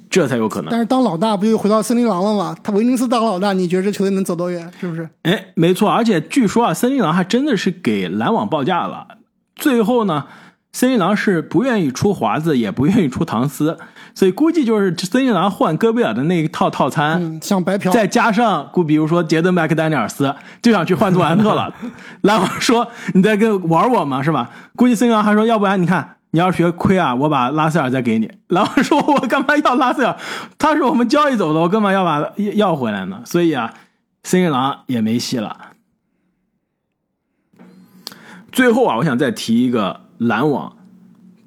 这才有可能。但是当老大不就回到森林狼了吗？他维尼斯当老大，你觉得这球队能走多远？是不是？哎，没错，而且据说啊，森林狼还真的是给篮网报价了。最后呢，森林狼是不愿意出华子，也不愿意出唐斯，所以估计就是森林狼换戈贝尔的那一套套餐，嗯，像白嫖。再加上估比如说杰登麦克丹尼尔斯就想去换杜兰特了。篮网说你在跟玩我吗？是吧？估计森林狼还说，要不然你看。你要学亏啊，我把拉塞尔再给你。然后说：“我干嘛要拉塞尔？他是我们交易走的，我干嘛要把要回来呢？”所以啊，森林狼也没戏了。最后啊，我想再提一个篮网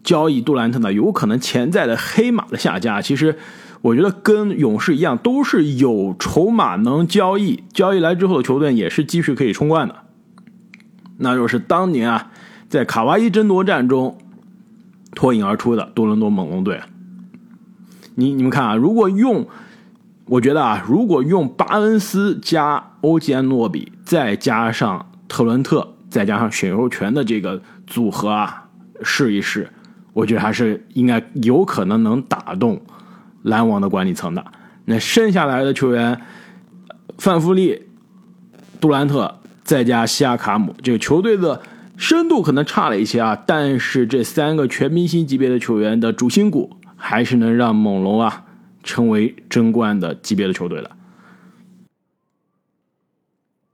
交易杜兰特的有可能潜在的黑马的下家。其实我觉得跟勇士一样，都是有筹码能交易，交易来之后的球队也是继续可以冲冠的。那就是当年啊，在卡哇伊争夺战中脱颖而出的多伦多猛龙队。你你们看啊，如果用，我觉得啊，如果用巴恩斯加欧吉安诺比，再加上特伦特，再加上选秀权的这个组合啊，试一试，我觉得还是应该有可能能打动篮网的管理层的。那剩下来的球员，范弗利、杜兰特，再加西亚卡姆，这个球队的深度可能差了一些啊，但是这三个全明星级别的球员的主心骨，还是能让猛龙啊成为争冠的级别的球队的。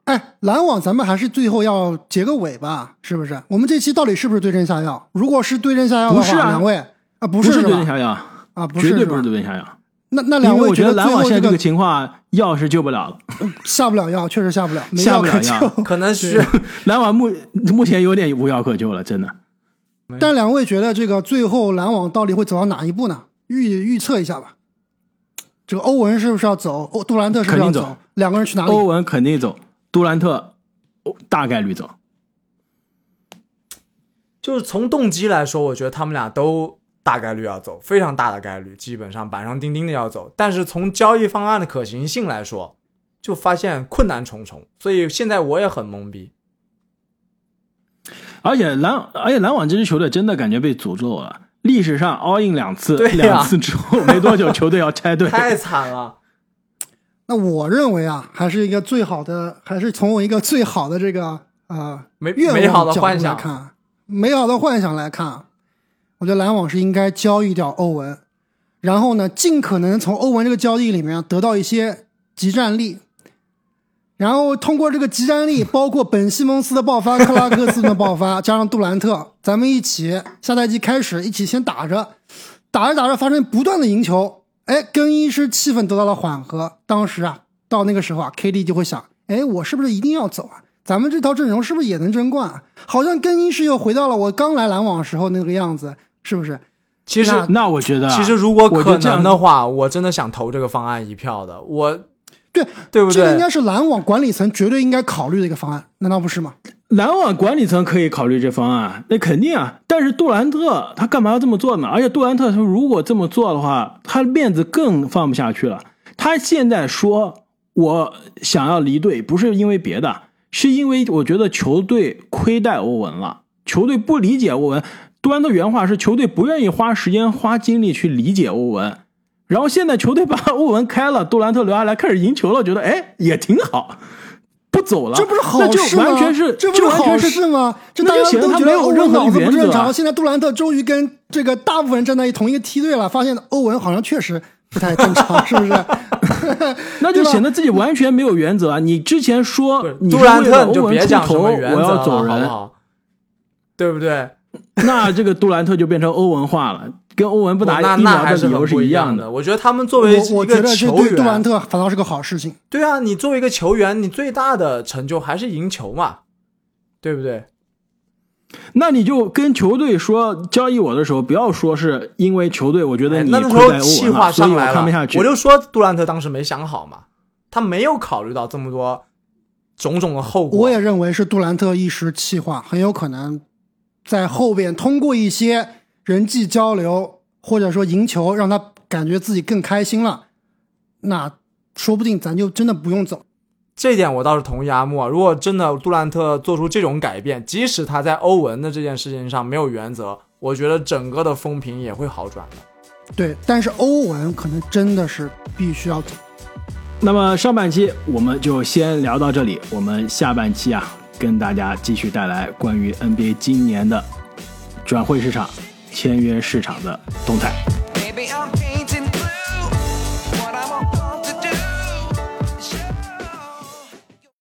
哎，篮网，咱们还是最后要结个尾吧，是不是？我们这期到底是不是对症下药？如果是对症下药的话，不是啊两位啊，不是？对症下药，啊，不是，绝对不是对症下药。那那两位我觉得得篮网现在这个情况，药是救不了了。下不了药，确实下不了，没药可下不了药救。可能是 篮网目目前有点无药可救了，真的。但两位觉得这个最后篮网到底会走到哪一步呢？预预测一下吧。这个欧文是不是要走？欧杜兰特是不是要肯定走两个人去哪里？欧文肯定走，杜兰特哦大概率走。就是从动机来说，我觉得他们俩都大概率要走，非常大的概率，基本上板上钉钉的要走。但是从交易方案的可行性来说，就发现困难重重，所以现在我也很懵逼。而且篮，而且篮网这支球队真的感觉被诅咒了。历史上 all in 两次，对呀两次之后没多久球队要 拆队。太惨了。那我认为啊，还是一个最好的，还是从我一个最好的这个呃美愿望美好的幻想看，美好的幻想来看，我觉得篮网是应该交易掉欧文，然后呢，尽可能从欧文这个交易里面得到一些集战力，然后通过这个集战力，包括本西蒙斯的爆发、克拉克斯的爆发，加上杜兰特，咱们一起下赛季开始一起先打着，打着打着发生不断的赢球，哎，更衣室气氛得到了缓和。当时啊，到那个时候啊，KD 就会想，哎，我是不是一定要走啊？咱们这套阵容是不是也能争冠啊？好像更衣室又回到了我刚来篮网时候那个样子，是不是？其实那那我觉得啊，其实如果可我觉得这样能的话，我真的想投这个方案一票的。我对，对不对？这个应该是篮网管理层绝对应该考虑的一个方案，难道不是吗？篮网管理层可以考虑这方案，那肯定啊。但是杜兰特他干嘛要这么做呢？而且杜兰特他如果这么做的话，他面子更放不下去了。他现在说我想要离队，不是因为别的，是因为我觉得球队亏待欧文了，球队不理解欧文。杜兰特原话是：球队不愿意花时间花精力去理解欧文。然后现在球队把欧文开了，杜兰特留下来开始赢球了，觉得哎也挺好，不走了，这不是好事吗？完全是这不是好完全是事吗？这大家都觉得欧文任何脑子不原则啊正常。现在杜兰特终于跟这个大部分人站在一同一个梯队了，发现欧文好像确实不太正常，是不是？那就显得自己完全没有原则啊！你之前说你杜兰为了特你就欧文出别讲什头，么原则了，我要走好不人，好？对不对？那这个杜兰特就变成欧文化了，跟欧文不打那疫苗那的理由是一样的。。我觉得他们作为一个觉得这球员杜兰，特反倒是个好事情。对啊，你作为一个球员，你最大的成就还是赢球嘛，对不对？那你就跟球队说交易我的时候，不要说是因为球队，我觉得哎你那那时候气话上来了看不下，去。我就说杜兰特当时没想好嘛，他没有考虑到这么多种种的后果。我也认为是杜兰特一时气话，很有可能在后边通过一些人际交流或者说赢球，让他感觉自己更开心了。那说不定咱就真的不用走。这一点我倒是同意阿木啊。如果真的杜兰特做出这种改变，即使他在欧文的这件事情上没有原则，我觉得整个的风评也会好转的。对，但是欧文可能真的是必须要走。那么上半期我们就先聊到这里，我们下半期啊，跟大家继续带来关于 nba 今年的转会市场签约市场的动态。